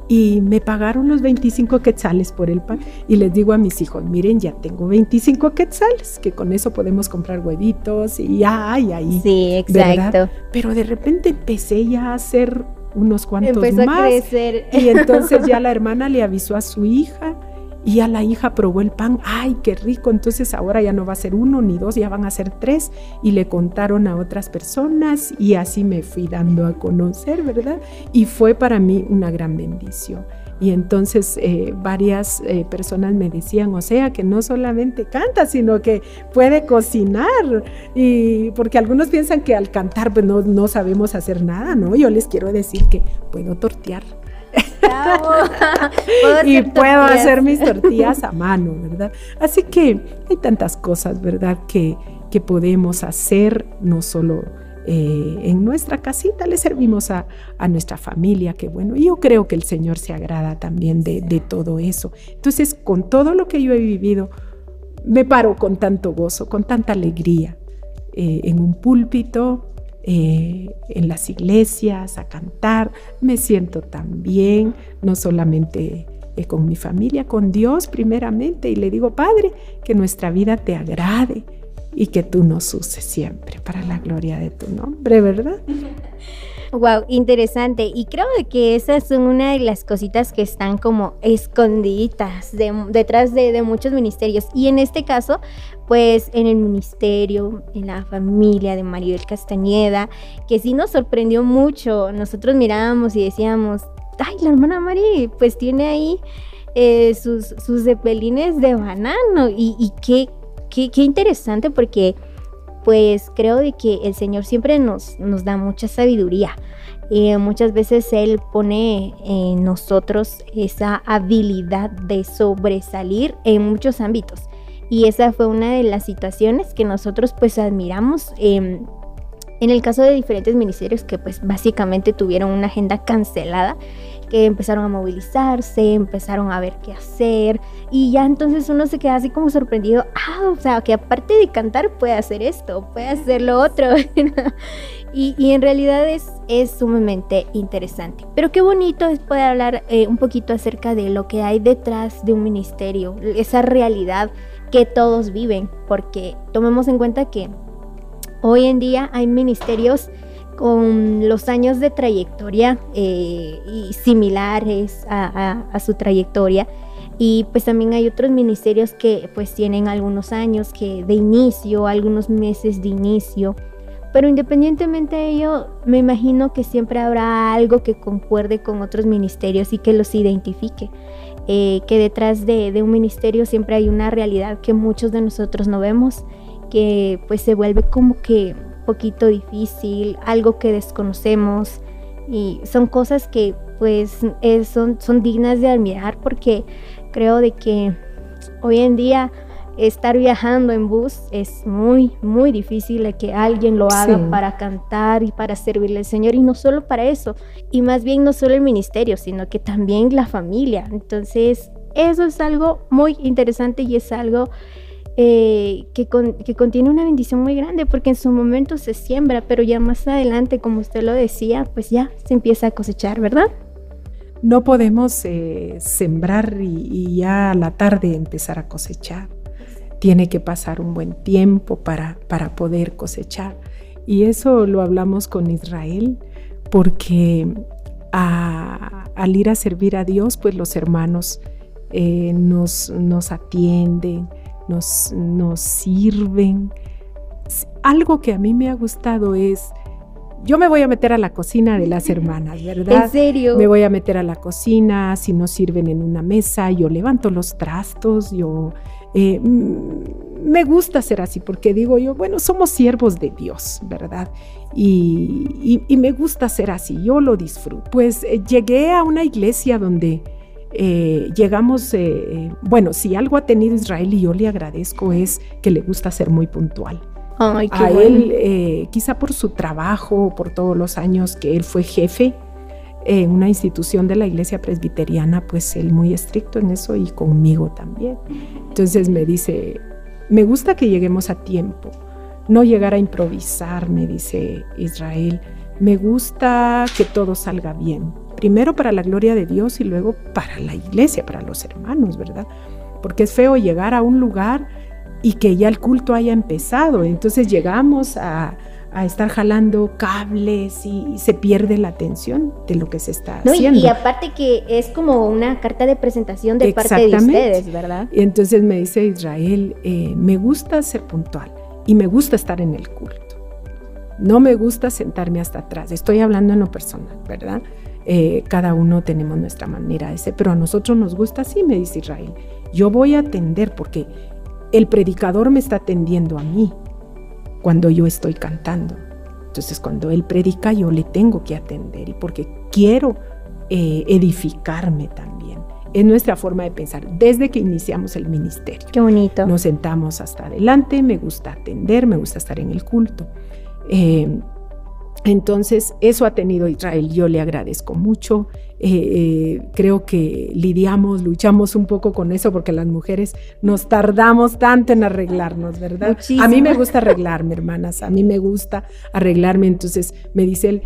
y me pagaron los 25 quetzales por el pan. Y les digo a mis hijos, miren, ya tengo 25 quetzales, que con eso podemos comprar huevitos y ya hay ahí. Sí, exacto. Pero de repente empecé ya a hacer unos cuantos Empezó más. a crecer. Y entonces ya la hermana le avisó a su hija y ya la hija probó el pan, ay, qué rico, entonces ahora ya no va a ser uno ni dos, ya van a ser tres, y le contaron a otras personas y así me fui dando a conocer, ¿verdad? Y fue para mí una gran bendición. Y entonces eh, varias eh, personas me decían, o sea, que no solamente canta, sino que puede cocinar. Y porque algunos piensan que al cantar pues no, no sabemos hacer nada, ¿no? Yo les quiero decir que puedo tortear y puedo hacer mis tortillas a mano, ¿verdad? Así que hay tantas cosas, ¿verdad? Que, que podemos hacer, no solo eh, en nuestra casita, le servimos a, a, nuestra familia, que bueno, yo creo que el Señor se agrada también de, de todo eso. Entonces, con todo lo que yo he vivido, me paro con tanto gozo, con tanta alegría, eh, en un púlpito, eh, en las iglesias a cantar, me siento tan bien, no solamente eh, con mi familia, con Dios primeramente, y le digo, Padre, que nuestra vida te agrade y que tú nos uses siempre para la gloria de tu nombre, ¿verdad? Wow, interesante. Y creo que esas son una de las cositas que están como escondiditas detrás de, de, muchos ministerios. Y en este caso, pues en el ministerio, en la familia de Maribel Castañeda, que sí nos sorprendió mucho. Nosotros mirábamos y decíamos, ay, la hermana Mari, pues tiene ahí eh, sus, sus zeppelines de banano. Y, qué, qué interesante porque pues creo de que el Señor siempre nos, nos da mucha sabiduría. y muchas veces Él pone en nosotros esa habilidad de sobresalir en muchos ámbitos. Y esa fue una de las situaciones que nosotros pues admiramos. Eh, en el caso de diferentes ministerios que pues básicamente tuvieron una agenda cancelada, que empezaron a movilizarse, empezaron a ver qué hacer y ya entonces uno se queda así como sorprendido, ah, o sea, que aparte de cantar puede hacer esto, puede hacer lo otro. y, y, en realidad es, es sumamente interesante. Pero qué bonito es poder hablar eh, un poquito acerca de lo que hay detrás de un ministerio, esa realidad que todos viven, porque tomemos en cuenta que hoy en día hay ministerios con los años de trayectoria eh, y similares a, su trayectoria. Y pues también hay otros ministerios que pues tienen algunos años que de inicio, algunos meses de inicio. Pero independientemente de ello, me imagino que siempre habrá algo que concuerde con otros ministerios y que los identifique. Eh, que detrás de, de un ministerio siempre hay una realidad que muchos de nosotros no vemos, que pues se vuelve como que poquito difícil, algo que desconocemos y son cosas que pues es, son, son dignas de admirar porque creo de que hoy en día estar viajando en bus es muy, muy difícil que alguien lo haga sí. para cantar y para servirle al Señor. Y no solo para eso, y más bien no solo el ministerio, sino que también la familia. Entonces, eso es algo muy interesante y es algo eh, que, con, que, contiene una bendición muy grande porque en su momento se siembra, pero ya más adelante, como usted lo decía, pues ya se empieza a cosechar, ¿verdad? No podemos eh, sembrar y, y, ya a la tarde empezar a cosechar. Tiene que pasar un buen tiempo para, para poder cosechar. Y eso lo hablamos con Israel porque a, al ir a servir a Dios, pues los hermanos eh, nos, nos atienden, nos, nos sirven. Algo que a mí me ha gustado es, yo me voy a meter a la cocina de las hermanas, ¿verdad? ¿En serio? Me voy a meter a la cocina, si no sirven en una mesa, yo levanto los trastos, yo... Eh, me gusta ser así porque digo yo, bueno, somos siervos de Dios, ¿verdad? Y, y, y me gusta ser así, yo lo disfruto. Pues eh, llegué a una iglesia donde eh, llegamos, eh, bueno, si algo ha tenido Israel y yo le agradezco es que le gusta ser muy puntual. Ay, a bueno. él, eh, quizá por su trabajo, por todos los años que él fue jefe en una institución de la iglesia presbiteriana, pues él muy estricto en eso y conmigo también. Entonces me dice, me gusta que lleguemos a tiempo, no llegar a improvisar, me dice Israel. Me gusta que todo salga bien. Primero para la gloria de Dios y luego para la iglesia, para los hermanos, ¿verdad? Porque es feo llegar a un lugar y que ya el culto haya empezado. Entonces llegamos a, estar jalando cables y, se pierde la atención de lo que se está haciendo. Y, aparte que es como una carta de presentación de parte de ustedes, ¿verdad? Y entonces me dice Israel, eh, me gusta ser puntual y me gusta estar en el culto. No me gusta sentarme hasta atrás. Estoy hablando en lo personal, ¿verdad? Eh, cada uno tenemos nuestra manera de ser, pero a nosotros nos gusta así, me dice Israel. Yo voy a atender porque el predicador me está atendiendo a mí cuando yo estoy cantando. Entonces cuando él predica yo le tengo que atender y porque quiero eh, edificarme también. Es nuestra forma de pensar desde que iniciamos el ministerio. Qué bonito. Nos sentamos hasta adelante, me gusta atender, me gusta estar en el culto. Eh, entonces, eso ha tenido Israel. Yo le agradezco mucho. Eh, eh, creo que lidiamos, luchamos un poco con eso porque las mujeres nos tardamos tanto en arreglarnos, ¿verdad? A mí me gusta arreglarme, hermanas. A mí me gusta arreglarme. Entonces me dice él,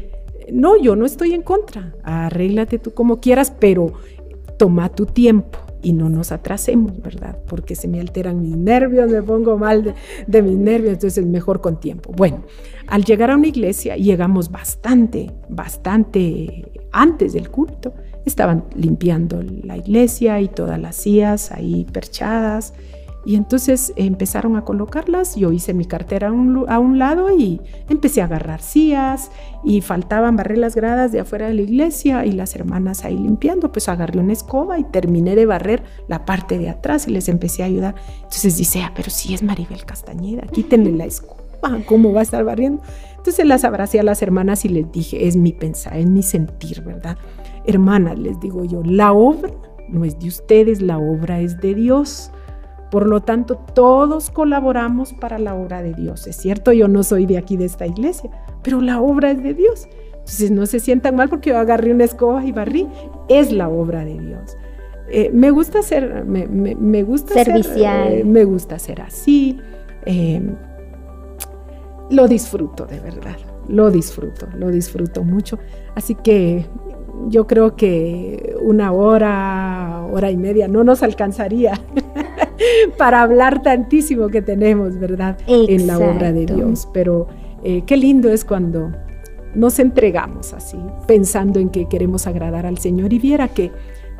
no, yo no estoy en contra. Arréglate tú como quieras, pero toma tu tiempo y no nos atrasemos, ¿verdad? Porque se me alteran mis nervios, me pongo mal de, mis nervios, entonces es mejor con tiempo. Bueno, al llegar a una iglesia, llegamos bastante, bastante antes del culto, estaban limpiando la iglesia y todas las sillas ahí perchadas y entonces empezaron a colocarlas, yo hice mi cartera a un, lado y empecé a agarrar sillas y faltaban barrer las gradas de afuera de la iglesia y las hermanas ahí limpiando, pues agarré una escoba y terminé de barrer la parte de atrás y les empecé a ayudar. Entonces dice, ah, pero si es Maribel Castañeda, quítenle la escoba, ¿cómo va a estar barriendo? Entonces las abracé a las hermanas y les dije, es mi pensar, es mi sentir, ¿verdad? Hermanas, les digo yo, la obra no es de ustedes, la obra es de Dios. Por lo tanto, todos colaboramos para la obra de Dios. Es cierto, yo no soy de aquí, de esta iglesia, pero la obra es de Dios. Entonces, no se sientan mal porque yo agarré una escoba y barrí. Es la obra de Dios. Eh, me gusta ser, me, gusta Servicial. Ser, eh, me gusta ser así. Eh, lo disfruto de verdad, lo disfruto, lo disfruto mucho. Así que yo creo que una hora, hora y media no nos alcanzaría para hablar tantísimo que tenemos, ¿verdad? En la obra de Dios. Pero eh, qué lindo es cuando nos entregamos así, pensando en que queremos agradar al Señor y viera que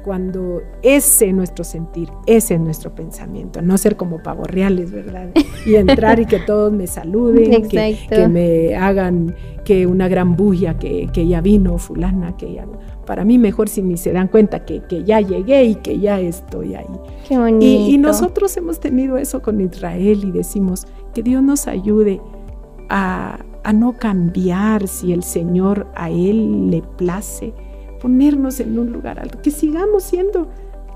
cuando ese es nuestro sentir, ese es nuestro pensamiento, no ser como pavos reales, ¿verdad? Y entrar y que todos me saluden, que, que, me hagan que una gran bulla, que, que ya vino fulana, que ya para mí mejor si ni se dan cuenta que, ya llegué y que ya estoy ahí. Qué bonito. Y, nosotros hemos tenido eso con Israel y decimos que Dios nos ayude a, a no cambiar si el Señor a Él le place, ponernos en un lugar alto, que sigamos siendo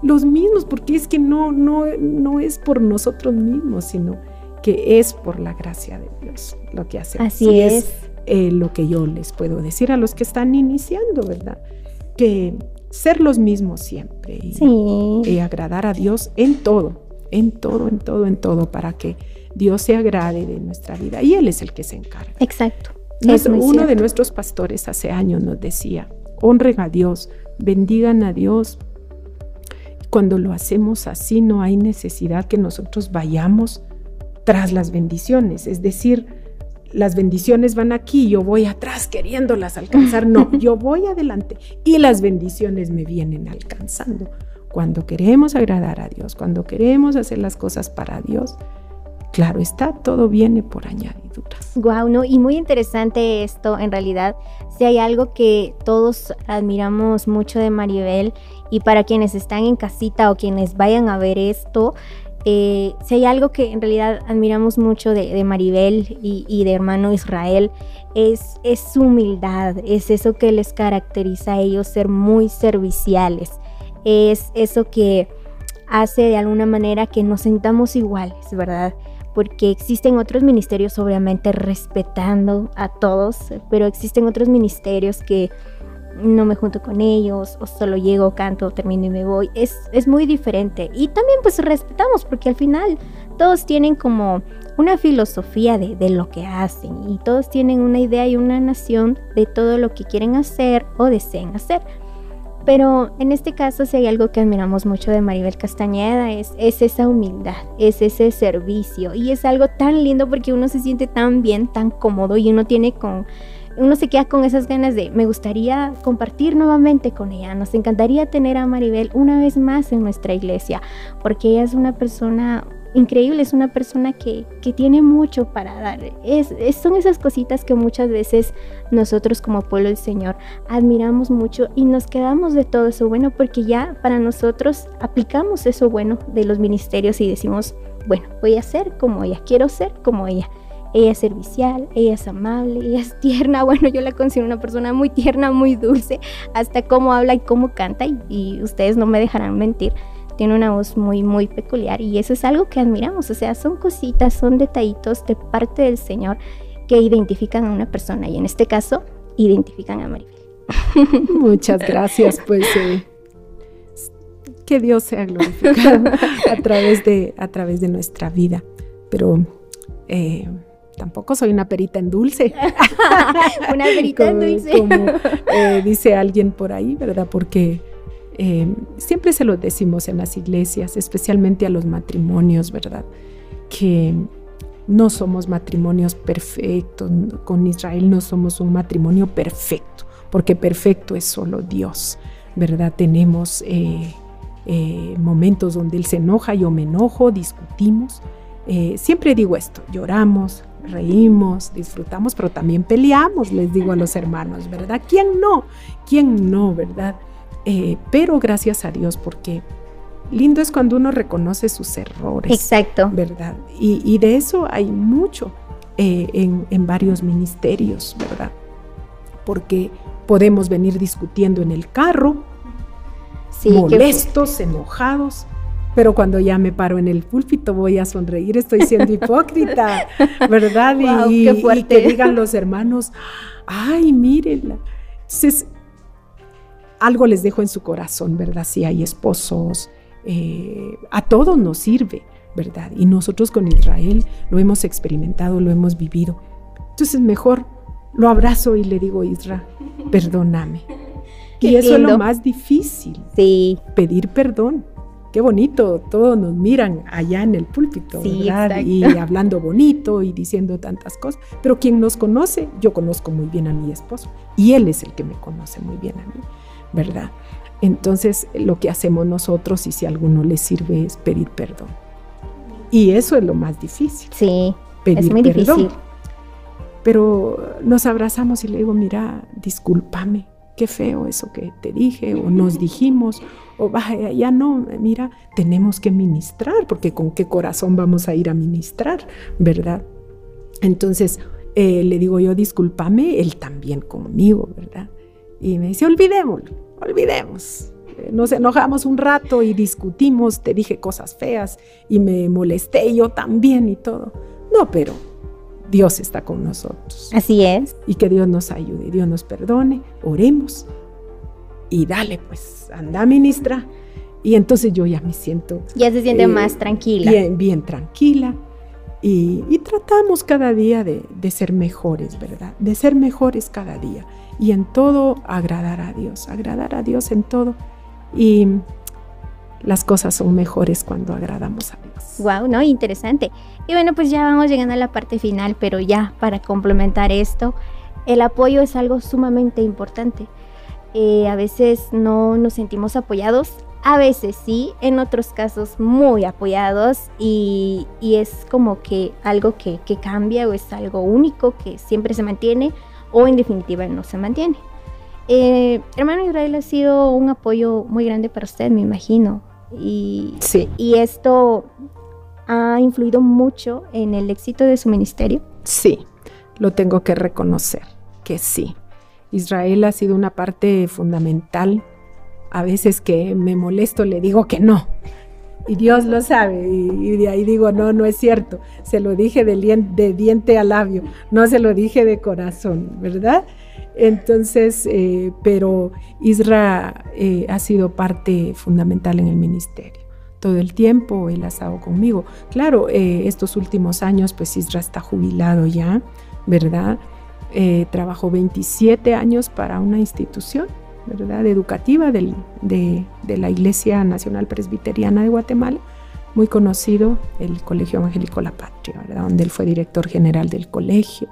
los mismos, porque es que no, no, no es por nosotros mismos, sino que es por la gracia de Dios lo que hacemos. Así es. Eh, lo que yo les puedo decir a los que están iniciando, ¿verdad? Que ser los mismos siempre y, agradar a Dios en todo, en todo, en todo, en todo, para que Dios se agrade de nuestra vida. Y Él es el que se encarga. Exacto. uno de nuestros pastores hace años nos decía, honren a Dios, bendigan a Dios. Cuando lo hacemos así, no hay necesidad que nosotros vayamos tras las bendiciones. Es decir, las bendiciones van aquí, yo voy atrás queriéndolas alcanzar. No, yo voy adelante y las bendiciones me vienen alcanzando. Cuando queremos agradar a Dios, cuando queremos hacer las cosas para Dios, claro está, todo viene por añadidura. Guau, no, y muy interesante esto, en realidad, si hay algo que todos admiramos mucho de Maribel y para quienes están en casita o quienes vayan a ver esto, eh, si hay algo que en realidad admiramos mucho de, Maribel y, de hermano Israel, es, es su humildad, es eso que les caracteriza a ellos ser muy serviciales, es eso que hace de alguna manera que nos sentamos iguales, ¿verdad? Porque existen otros ministerios obviamente respetando a todos, pero existen otros ministerios que no me junto con ellos o solo llego, canto, termino y me voy. Es, es muy diferente. Y también pues respetamos porque al final todos tienen como una filosofía de, de, lo que hacen y todos tienen una idea y una nación de todo lo que quieren hacer o desean hacer. Pero en este caso, si hay algo que admiramos mucho de Maribel Castañeda, es, es esa humildad, es ese servicio. Y es algo tan lindo porque uno se siente tan bien, tan cómodo y uno tiene con uno se queda con esas ganas de, me gustaría compartir nuevamente con ella, nos encantaría tener a Maribel una vez más en nuestra iglesia, porque ella es una persona increíble, es una persona que, que tiene mucho para dar. Es, son esas cositas que muchas veces nosotros como pueblo del Señor admiramos mucho y nos quedamos de todo eso bueno porque ya para nosotros aplicamos eso bueno de los ministerios y decimos, bueno, voy a ser como ella, quiero ser como ella. Ella es servicial, ella es amable, ella es tierna. Bueno, yo la considero una persona muy tierna, muy dulce, hasta cómo habla y cómo canta, y, y ustedes no me dejarán mentir tiene una voz muy, muy peculiar y eso es algo que admiramos, o sea, son cositas, son detallitos de parte del Señor que identifican a una persona y en este caso identifican a Maribel. Muchas gracias, pues eh, que Dios sea glorificado a través de, a través de nuestra vida, pero... Eh, tampoco soy una perita en dulce. una perita en dulce. Como eh, dice alguien por ahí, ¿verdad? Porque eh, siempre se lo decimos en las iglesias, especialmente a los matrimonios, ¿verdad? Que no somos matrimonios perfectos, con Israel no somos un matrimonio perfecto, porque perfecto es solo Dios, ¿verdad? Tenemos eh, eh, momentos donde Él se enoja, yo me enojo, discutimos. siempre digo esto, lloramos, reímos, disfrutamos, pero también peleamos, les digo a los hermanos, ¿verdad? ¿Quién no? ¿Quién no, verdad? Eh, pero gracias a Dios, porque lindo es cuando uno reconoce sus errores. Exacto. ¿Verdad? Y, de eso hay mucho eh, en, varios ministerios, ¿verdad? Porque podemos venir discutiendo en el carro, molestos, enojados, pero cuando ya me paro en el púlpito voy a sonreír, estoy siendo hipócrita, ¿verdad? y, y, que digan los hermanos, ay, mírenla. Entonces, algo les dejo en su corazón, ¿verdad? Si hay esposos, eh, a todos nos sirve, ¿verdad? Y nosotros con Israel lo hemos experimentado, lo hemos vivido. Entonces mejor lo abrazo y le digo, Israel, perdóname. y eso es lo más difícil. Sí. Pedir perdón. Qué bonito, todos nos miran allá en el púlpito, ¿verdad? Y hablando bonito y diciendo tantas cosas. Pero quien nos conoce, yo conozco muy bien a mi esposo y él es el que me conoce muy bien a mí. ¿verdad? Entonces, lo que hacemos nosotros, y si a alguno le sirve, es pedir perdón. Y eso es lo más difícil. Sí, pedir es muy difícil. Pero nos abrazamos y le digo, mira, discúlpame, qué feo eso que te dije, o nos dijimos, o vaya, ya no, mira, tenemos que ministrar, porque con qué corazón vamos a ir a ministrar, ¿verdad? Entonces, eh, le digo yo, discúlpame, él también conmigo, ¿verdad? Y me dice, olvidémoslo, olvidemos. Nos enojamos un rato y discutimos, te dije cosas feas y me molesté yo también y todo. No, pero Dios está con nosotros. Así es. Y que Dios nos ayude, Dios nos perdone, oremos y dale pues, anda ministra. Y entonces yo ya me siento... Ya se siente eh, más tranquila. Bien, bien tranquila. Y, tratamos cada día de, de ser mejores, ¿verdad? De ser mejores cada día y en todo agradar a Dios, agradar a Dios en todo. Y las cosas son mejores cuando agradamos a Dios. Wow, no, interesante. Y bueno, pues ya vamos llegando a la parte final, pero ya para complementar esto, el apoyo es algo sumamente importante. Eh, a veces no nos sentimos apoyados, a veces sí, en otros casos muy apoyados y, es como que algo que, que cambia o es algo único que siempre se mantiene o en definitiva no se mantiene. Eh, hermano Israel ha sido un apoyo muy grande para usted, me imagino. Y, sí. y esto ha influido mucho en el éxito de su ministerio. Sí, lo tengo que reconocer, que sí. Israel ha sido una parte fundamental. A veces que me molesto le digo que no, y Dios lo sabe. Y, de ahí digo, no, no es cierto. Se lo dije de, de, diente a labio, no se lo dije de corazón, ¿verdad? Entonces, eh, pero Isra eh, ha sido parte fundamental en el ministerio. todo el tiempo, él ha estado conmigo. Claro, eh, estos últimos años, pues Isra está jubilado ya, ¿verdad? Trabajó 27 años para una institución, ¿verdad? Educativa de, de, la Iglesia Nacional Presbiteriana de Guatemala, muy conocido, el Colegio Evangélico La Patria, ¿verdad? Donde él fue director general del colegio.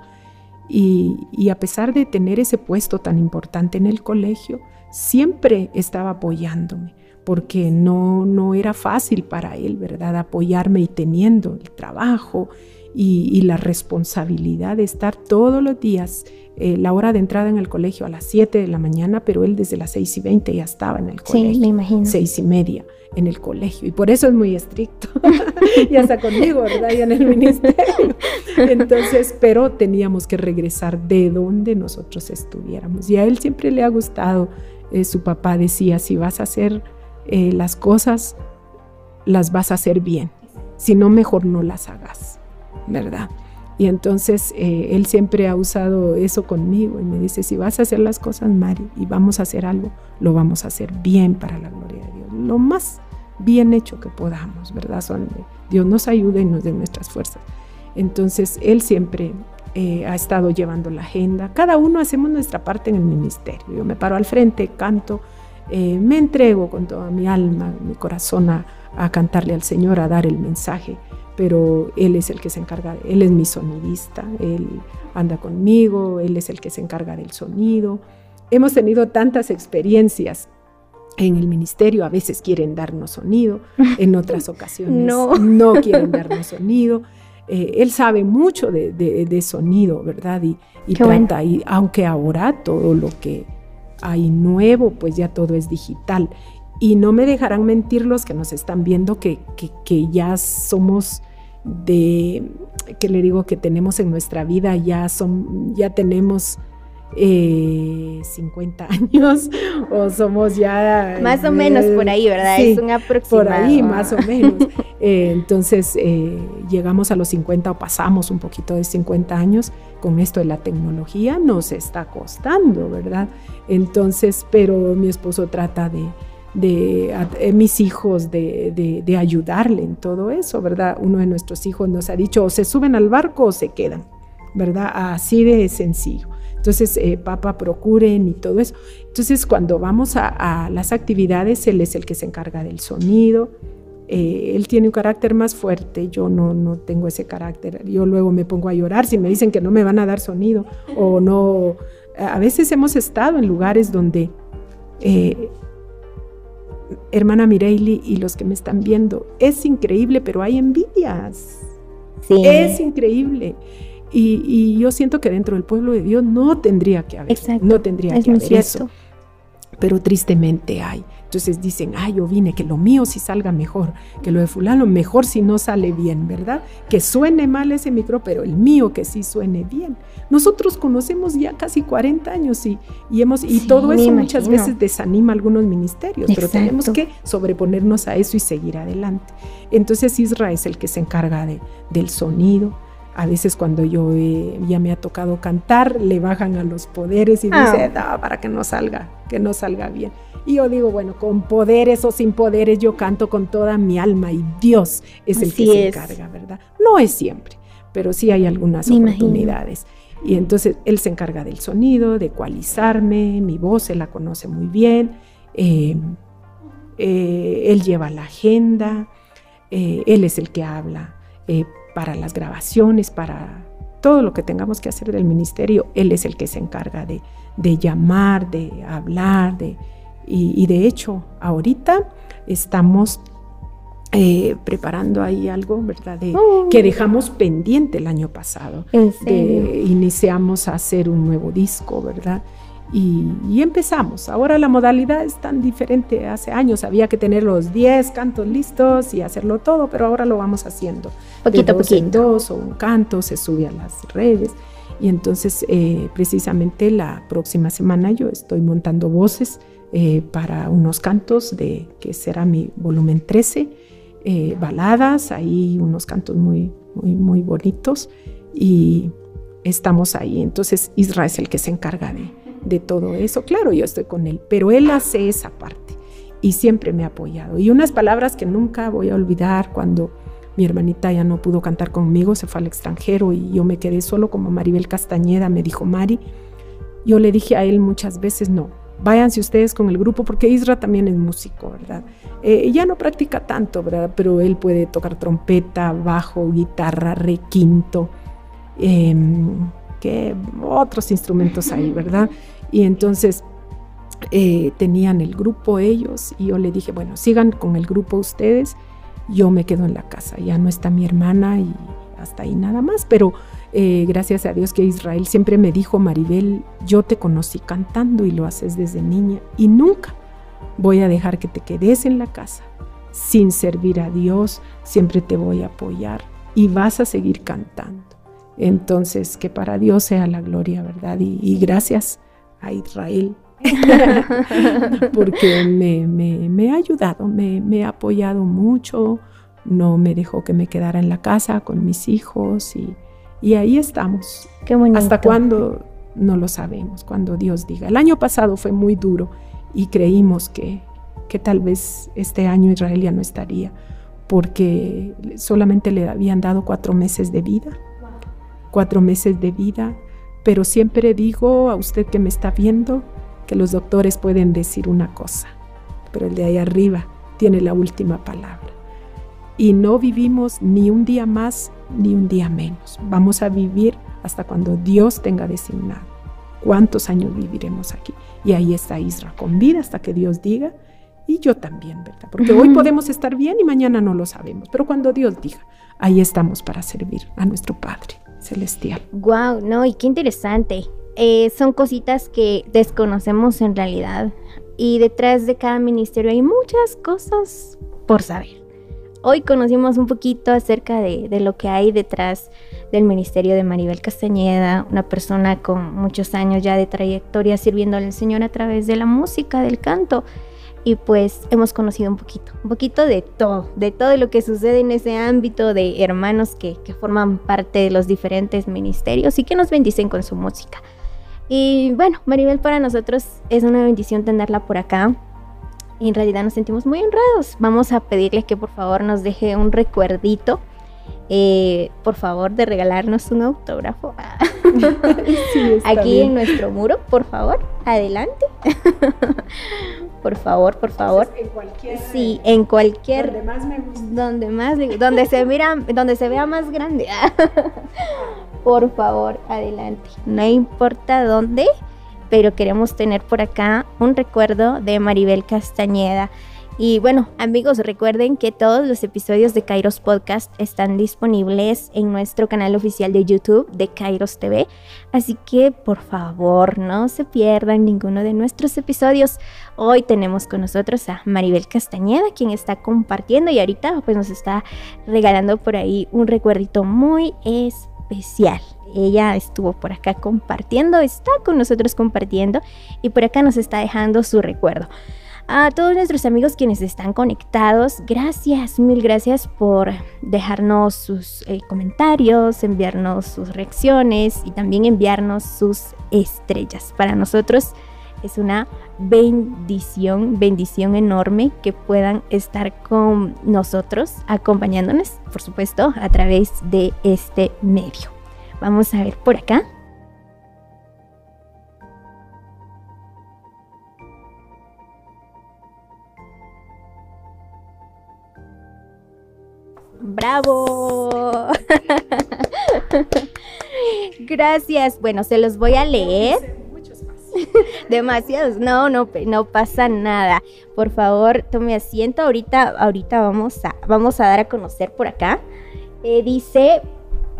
Y, a pesar de tener ese puesto tan importante en el colegio, siempre estaba apoyándome porque no, no era fácil para él, ¿verdad? Apoyarme y teniendo el trabajo y, la responsabilidad de estar todos los días, eh, la hora de entrada en el colegio a las 7 de la mañana, pero él desde las 6 y 20 ya estaba en el colegio. Sí, me imagino. 6 y media en el colegio y por eso es muy estricto. y hasta conmigo, ¿verdad? Y en el ministerio. Entonces, pero teníamos que regresar de donde nosotros estuviéramos. Y a él siempre le ha gustado, eh, su papá decía, si vas a hacer eh, las cosas las vas a hacer bien. Si no, mejor no las hagas, ¿verdad? Y entonces eh, él siempre ha usado eso conmigo y me dice, si vas a hacer las cosas, Mari, y vamos a hacer algo, lo vamos a hacer bien para la gloria de Dios. Lo más bien hecho que podamos, ¿verdad? Son, Dios nos ayude y nos dé nuestras fuerzas. Entonces, él siempre eh, ha estado llevando la agenda. Cada uno hacemos nuestra parte en el ministerio. Yo me paro al frente, canto, eh, me entrego con toda mi alma, mi corazón a, cantarle al Señor, a dar el mensaje, pero Él es el que se encarga, Él es mi sonidista, Él anda conmigo, Él es el que se encarga del sonido. Hemos tenido tantas experiencias en el ministerio, a veces quieren darnos sonido, en otras ocasiones no, quieren darnos sonido. Eh, él sabe mucho de, sonido, ¿verdad? Y, y trata, y aunque ahora todo lo que hay nuevo, pues ya todo es digital. Y no me dejarán mentir los que nos están viendo que, que, ya somos de, que le digo que tenemos en nuestra vida, ya, son, ya tenemos 50 eh, años o somos ya... Más o menos por ahí, ¿verdad? es un aproximado. Por ahí, más o menos. Eh, entonces, eh, llegamos a los 50 o pasamos un poquito de 50 años con esto de la tecnología, nos está costando, ¿verdad? Entonces, pero mi esposo trata de, de mis hijos, de, de, ayudarle en todo eso, ¿verdad? Uno de nuestros hijos nos ha dicho, o se suben al barco o se quedan, ¿verdad? Así de sencillo. Entonces, eh, papá, procuren y todo eso. Entonces, cuando vamos a, las actividades, él es el que se encarga del sonido. Eh, él tiene un carácter más fuerte, yo no, no tengo ese carácter. Yo luego me pongo a llorar si me dicen que no me van a dar sonido o no. A veces hemos estado en lugares donde, eh, hermana Mireili y los que me están viendo, es increíble, pero hay envidias. Sí. Es increíble. Y, yo siento que dentro del pueblo de Dios no tendría que haber, no tendría que haber eso. Pero tristemente hay. Entonces dicen, ay, yo vine, que lo mío sí salga mejor, que lo de fulano mejor si no sale bien, ¿verdad? Que suene mal ese micro, pero el mío que sí suene bien. Nosotros conocemos ya casi 40 años y, y hemos, y todo eso muchas veces desanima algunos ministerios, pero tenemos que sobreponernos a eso y seguir adelante. Entonces Israel es el que se encarga de, del sonido, a veces cuando yo ya me ha tocado cantar, le bajan a los poderes y dice, ah. no, para que no salga, que no salga bien. Y yo digo, bueno, con poderes o sin poderes, yo canto con toda mi alma y Dios es el que se encarga, ¿verdad? No es siempre, pero sí hay algunas oportunidades. Y entonces él se encarga del sonido, de ecualizarme, mi voz, él la conoce muy bien, eh, eh, él lleva la agenda, eh, él es el que habla para las grabaciones, para todo lo que tengamos que hacer del ministerio, Él es el que se encarga de, llamar, de hablar, de, y, de hecho ahorita estamos eh, preparando ahí algo, ¿verdad? Oh. que dejamos pendiente el año pasado. iniciamos a hacer un nuevo disco, ¿verdad? Y, empezamos. Ahora la modalidad es tan diferente. Hace años había que tener los 10 cantos listos y hacerlo todo, pero ahora lo vamos haciendo. Poquito a poquito. dos o un canto se sube a las redes. Y entonces, eh, precisamente la próxima semana yo estoy montando voces eh, para unos cantos de que será mi volumen 13, eh, baladas, ahí unos cantos muy, muy, muy bonitos. Y estamos ahí. Entonces, Israel es el que se encarga de de todo eso. Claro, yo estoy con él, pero él hace esa parte. y siempre me ha apoyado. Y unas palabras que nunca voy a olvidar cuando mi hermanita ya no pudo cantar conmigo, se fue al extranjero y yo me quedé solo como Maribel Castañeda, me dijo Mari. Yo le dije a él muchas veces, no, váyanse ustedes con el grupo, porque Isra también es músico, ¿verdad? Eh, ya no practica tanto, ¿verdad? Pero él puede tocar trompeta, bajo, guitarra, requinto, em, que otros instrumentos ahí, ¿verdad? Y entonces eh, tenían el grupo ellos y yo le dije, bueno, sigan con el grupo ustedes, yo me quedo en la casa, ya no está mi hermana y hasta ahí nada más, pero eh, gracias a Dios que Israel siempre me dijo, Maribel, yo te conocí cantando y lo haces desde niña y nunca voy a dejar que te quedes en la casa sin servir a Dios, siempre te voy a apoyar y vas a seguir cantando. Entonces, que para Dios sea la gloria, ¿verdad? Y, gracias a Israel, porque me, ha ayudado, me, ha apoyado mucho, no me dejó que me quedara en la casa con mis hijos y, y ahí estamos. Qué ¿Hasta cuándo? No lo sabemos, cuando Dios diga. El año pasado fue muy duro y creímos que, que tal vez este año Israel ya no estaría, porque solamente le habían dado cuatro meses de vida, cuatro meses de vida, pero siempre digo a usted que me está viendo que los doctores pueden decir una cosa, pero el de ahí arriba tiene la última palabra. Y no vivimos ni un día más ni un día menos. Vamos a vivir hasta cuando Dios tenga designado. ¿Cuántos años viviremos aquí? Y ahí está Isra con vida hasta que Dios diga y yo también, ¿verdad? Porque hoy podemos estar bien y mañana no lo sabemos, pero cuando Dios diga, ahí estamos para servir a nuestro Padre celestial. Wow, no, y qué interesante. Eh, son cositas que desconocemos en realidad y detrás de cada ministerio hay muchas cosas por saber. Hoy conocimos un poquito acerca de, de, lo que hay detrás del ministerio de Maribel Castañeda, una persona con muchos años ya de trayectoria sirviéndole al Señor a través de la música, del canto y pues hemos conocido un poquito, un poquito de todo, de todo lo que sucede en ese ámbito de hermanos que, forman parte de los diferentes ministerios y que nos bendicen con su música. Y bueno, Maribel para nosotros es una bendición tenerla por acá. Y en realidad nos sentimos muy honrados. Vamos a pedirle que por favor nos deje un recuerdito. Eh, por favor, de regalarnos un autógrafo. Aquí en nuestro muro, por favor, adelante. por favor, por favor. en cualquier. Sí, en cualquier. Donde más me guste. Donde más, donde se mira, donde se vea más grande. por favor, adelante. No importa dónde, pero queremos tener por acá un recuerdo de Maribel Castañeda. Y bueno, amigos, recuerden que todos los episodios de Kairos Podcast están disponibles en nuestro canal oficial de YouTube de Kairos TV. Así que por favor, no se pierdan ninguno de nuestros episodios. Hoy tenemos con nosotros a Maribel Castañeda, quien está compartiendo y ahorita pues nos está regalando por ahí un recuerdito muy especial ella estuvo por acá compartiendo, está con nosotros compartiendo y por acá nos está dejando su recuerdo. A todos nuestros amigos quienes están conectados, gracias, mil gracias por dejarnos sus eh, comentarios, enviarnos sus reacciones y también enviarnos sus estrellas. Para nosotros es una bendición, bendición enorme que puedan estar con nosotros, acompañándonos, por supuesto, a través de este medio. Vamos a ver por acá. ¡Bravo! Gracias. Bueno, se los voy a leer. Demasiados. No, no, no pasa nada. Por favor, tome asiento. Ahorita, ahorita vamos a, vamos a dar a conocer por acá. Eh, dice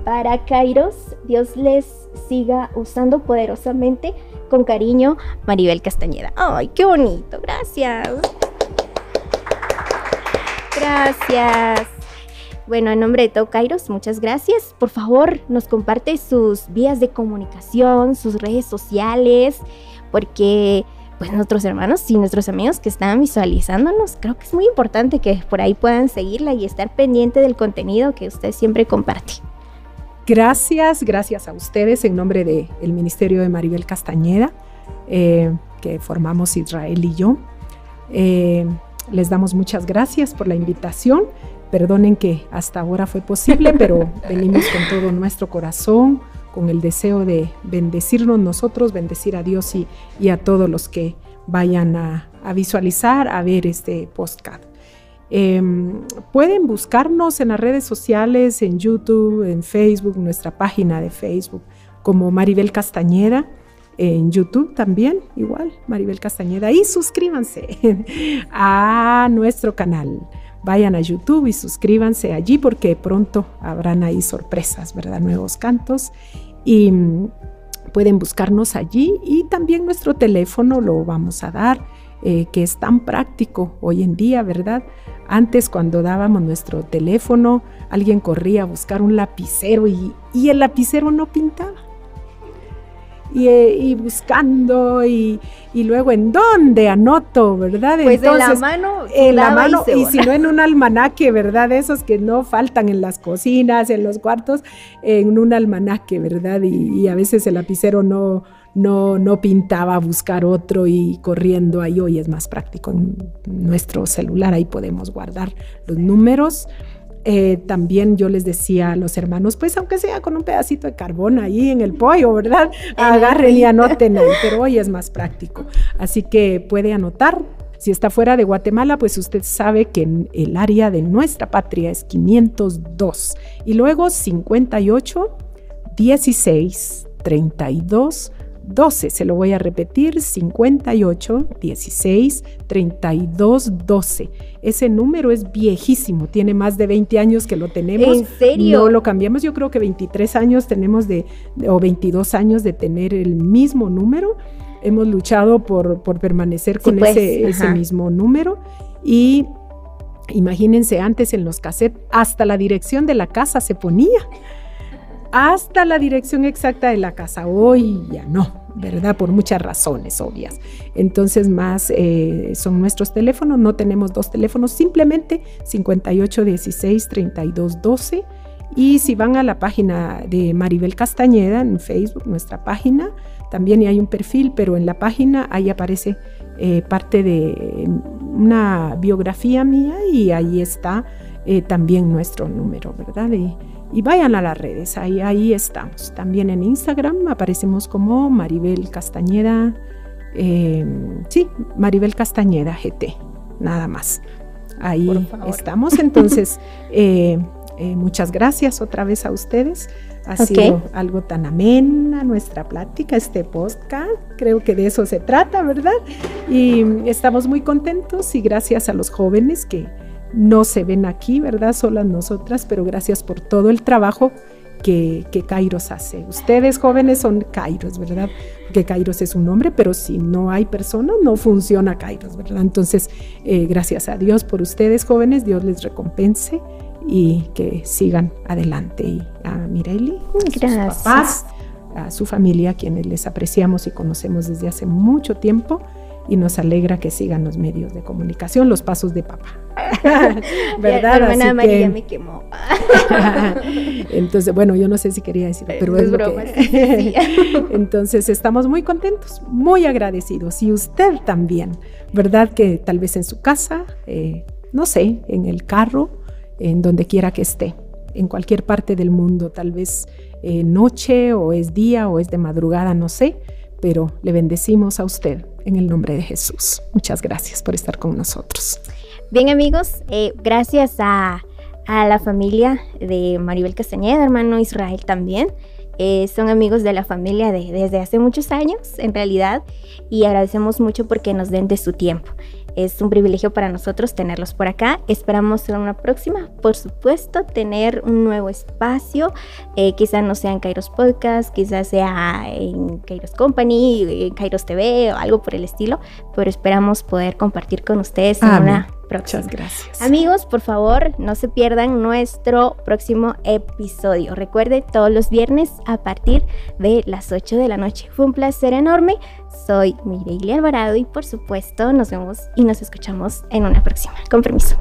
para Kairos, Dios les siga usando poderosamente. Con cariño, Maribel Castañeda. ¡Ay, qué bonito! Gracias. Gracias. Bueno, en nombre de todo Kairos, muchas gracias. Por favor, nos comparte sus vías de comunicación, sus redes sociales, porque pues nuestros hermanos y nuestros amigos que están visualizándonos, creo que es muy importante que por ahí puedan seguirla y estar pendiente del contenido que usted siempre comparte. Gracias, gracias a ustedes en nombre del Ministerio de Maribel Castañeda, eh, que formamos Israel y yo. Eh, les damos muchas gracias por la invitación. Perdonen que hasta ahora fue posible, pero venimos con todo nuestro corazón, con el deseo de bendecirnos nosotros, bendecir a Dios y, y a todos los que vayan a, a, visualizar, a ver este podcast. Eh, pueden buscarnos en las redes sociales, en YouTube, en Facebook, nuestra página de Facebook, como Maribel Castañeda en YouTube también, igual, Maribel Castañeda. Y suscríbanse a nuestro canal. Vayan a YouTube y suscríbanse allí porque pronto habrán ahí sorpresas, ¿verdad? Nuevos cantos. Y mm, pueden buscarnos allí y también nuestro teléfono lo vamos a dar, eh, que es tan práctico hoy en día, ¿verdad? Antes cuando dábamos nuestro teléfono, alguien corría a buscar un lapicero y, y el lapicero no pintaba y, buscando y, luego en dónde anoto, ¿verdad? Pues en la mano. En la mano y, si no en un almanaque, ¿verdad? Esos que no faltan en las cocinas, en los cuartos, en un almanaque, ¿verdad? Y, a veces el lapicero no, no, no pintaba, buscar otro y corriendo ahí. Hoy es más práctico en nuestro celular, ahí podemos guardar los números. Eh, también yo les decía a los hermanos, pues aunque sea con un pedacito de carbón ahí en el pollo, ¿verdad? Agarren y anoten ahí, pero hoy es más práctico. Así que puede anotar. Si está fuera de Guatemala, pues usted sabe que en el área de nuestra patria es 502 y luego 58 16 32 12, se lo voy a repetir, 58, 16, 32, 12. Ese número es viejísimo, tiene más de 20 años que lo tenemos. ¿En serio? No lo cambiamos, yo creo que 23 años tenemos de, o 22 años de tener el mismo número. Hemos luchado por, por permanecer con pues, ese, ese mismo número y imagínense antes en los cassettes, hasta la dirección de la casa se ponía hasta la dirección exacta de la casa. Hoy ya no, ¿verdad? Por muchas razones obvias. Entonces, más eh, son nuestros teléfonos. No tenemos dos teléfonos, simplemente 58 16 32 12. Y si van a la página de Maribel Castañeda en Facebook, nuestra página, también hay un perfil, pero en la página ahí aparece eh, parte de una biografía mía y ahí está eh, también nuestro número, ¿verdad? Vayan a las redes, ahí, ahí estamos. También en Instagram aparecemos como Maribel Castañeda, em, sí, Maribel Castañeda GT, nada más. Ahí estamos, entonces eh, eh, muchas gracias otra vez a ustedes. Ha sido algo tan amena nuestra plática, este podcast. Creo que de eso se trata, ¿verdad? Y estamos muy contentos y gracias a los jóvenes que, no se ven aquí, ¿verdad? Solas nosotras, pero gracias por todo el trabajo que, que, Kairos hace. Ustedes jóvenes son Kairos, ¿verdad? Que Kairos es un nombre, pero si no hay personas, no funciona Kairos, ¿verdad? Entonces, eh, gracias a Dios por ustedes jóvenes, Dios les recompense y que sigan adelante. Y a Mireli, a sus papás, a su familia, quienes les apreciamos y conocemos desde hace mucho tiempo y nos alegra que sigan los medios de comunicación, los pasos de papá. ¿Verdad? La hermana María me quemó. Entonces, bueno, yo no sé si quería decir, pero es, broma. Entonces, estamos muy contentos, muy agradecidos. Y usted también, ¿verdad? Que tal vez en su casa, eh, no sé, en el carro, en donde quiera que esté, en cualquier parte del mundo, tal vez eh, noche o es día o es de madrugada, no sé, pero le bendecimos a usted en el nombre de Jesús. Muchas gracias por estar con nosotros. Bien amigos, eh, gracias a, la familia de Maribel Castañeda, hermano Israel también. Eh, son amigos de la familia desde hace muchos años, en realidad, y agradecemos mucho porque nos den de su tiempo. Es un privilegio para nosotros tenerlos por acá. Esperamos en una próxima, por supuesto, tener un nuevo espacio. Eh, quizás no sea en Kairos Podcast, quizás sea en Kairos Company, en Kairos TV o algo por el estilo, pero esperamos poder compartir con ustedes en una Muchas gracias. Amigos, por favor, no se pierdan nuestro próximo episodio. Recuerde todos los viernes a partir de las 8 de la noche. Fue un placer enorme. Soy Mireille Alvarado y, por supuesto, nos vemos y nos escuchamos en una próxima. Con permiso.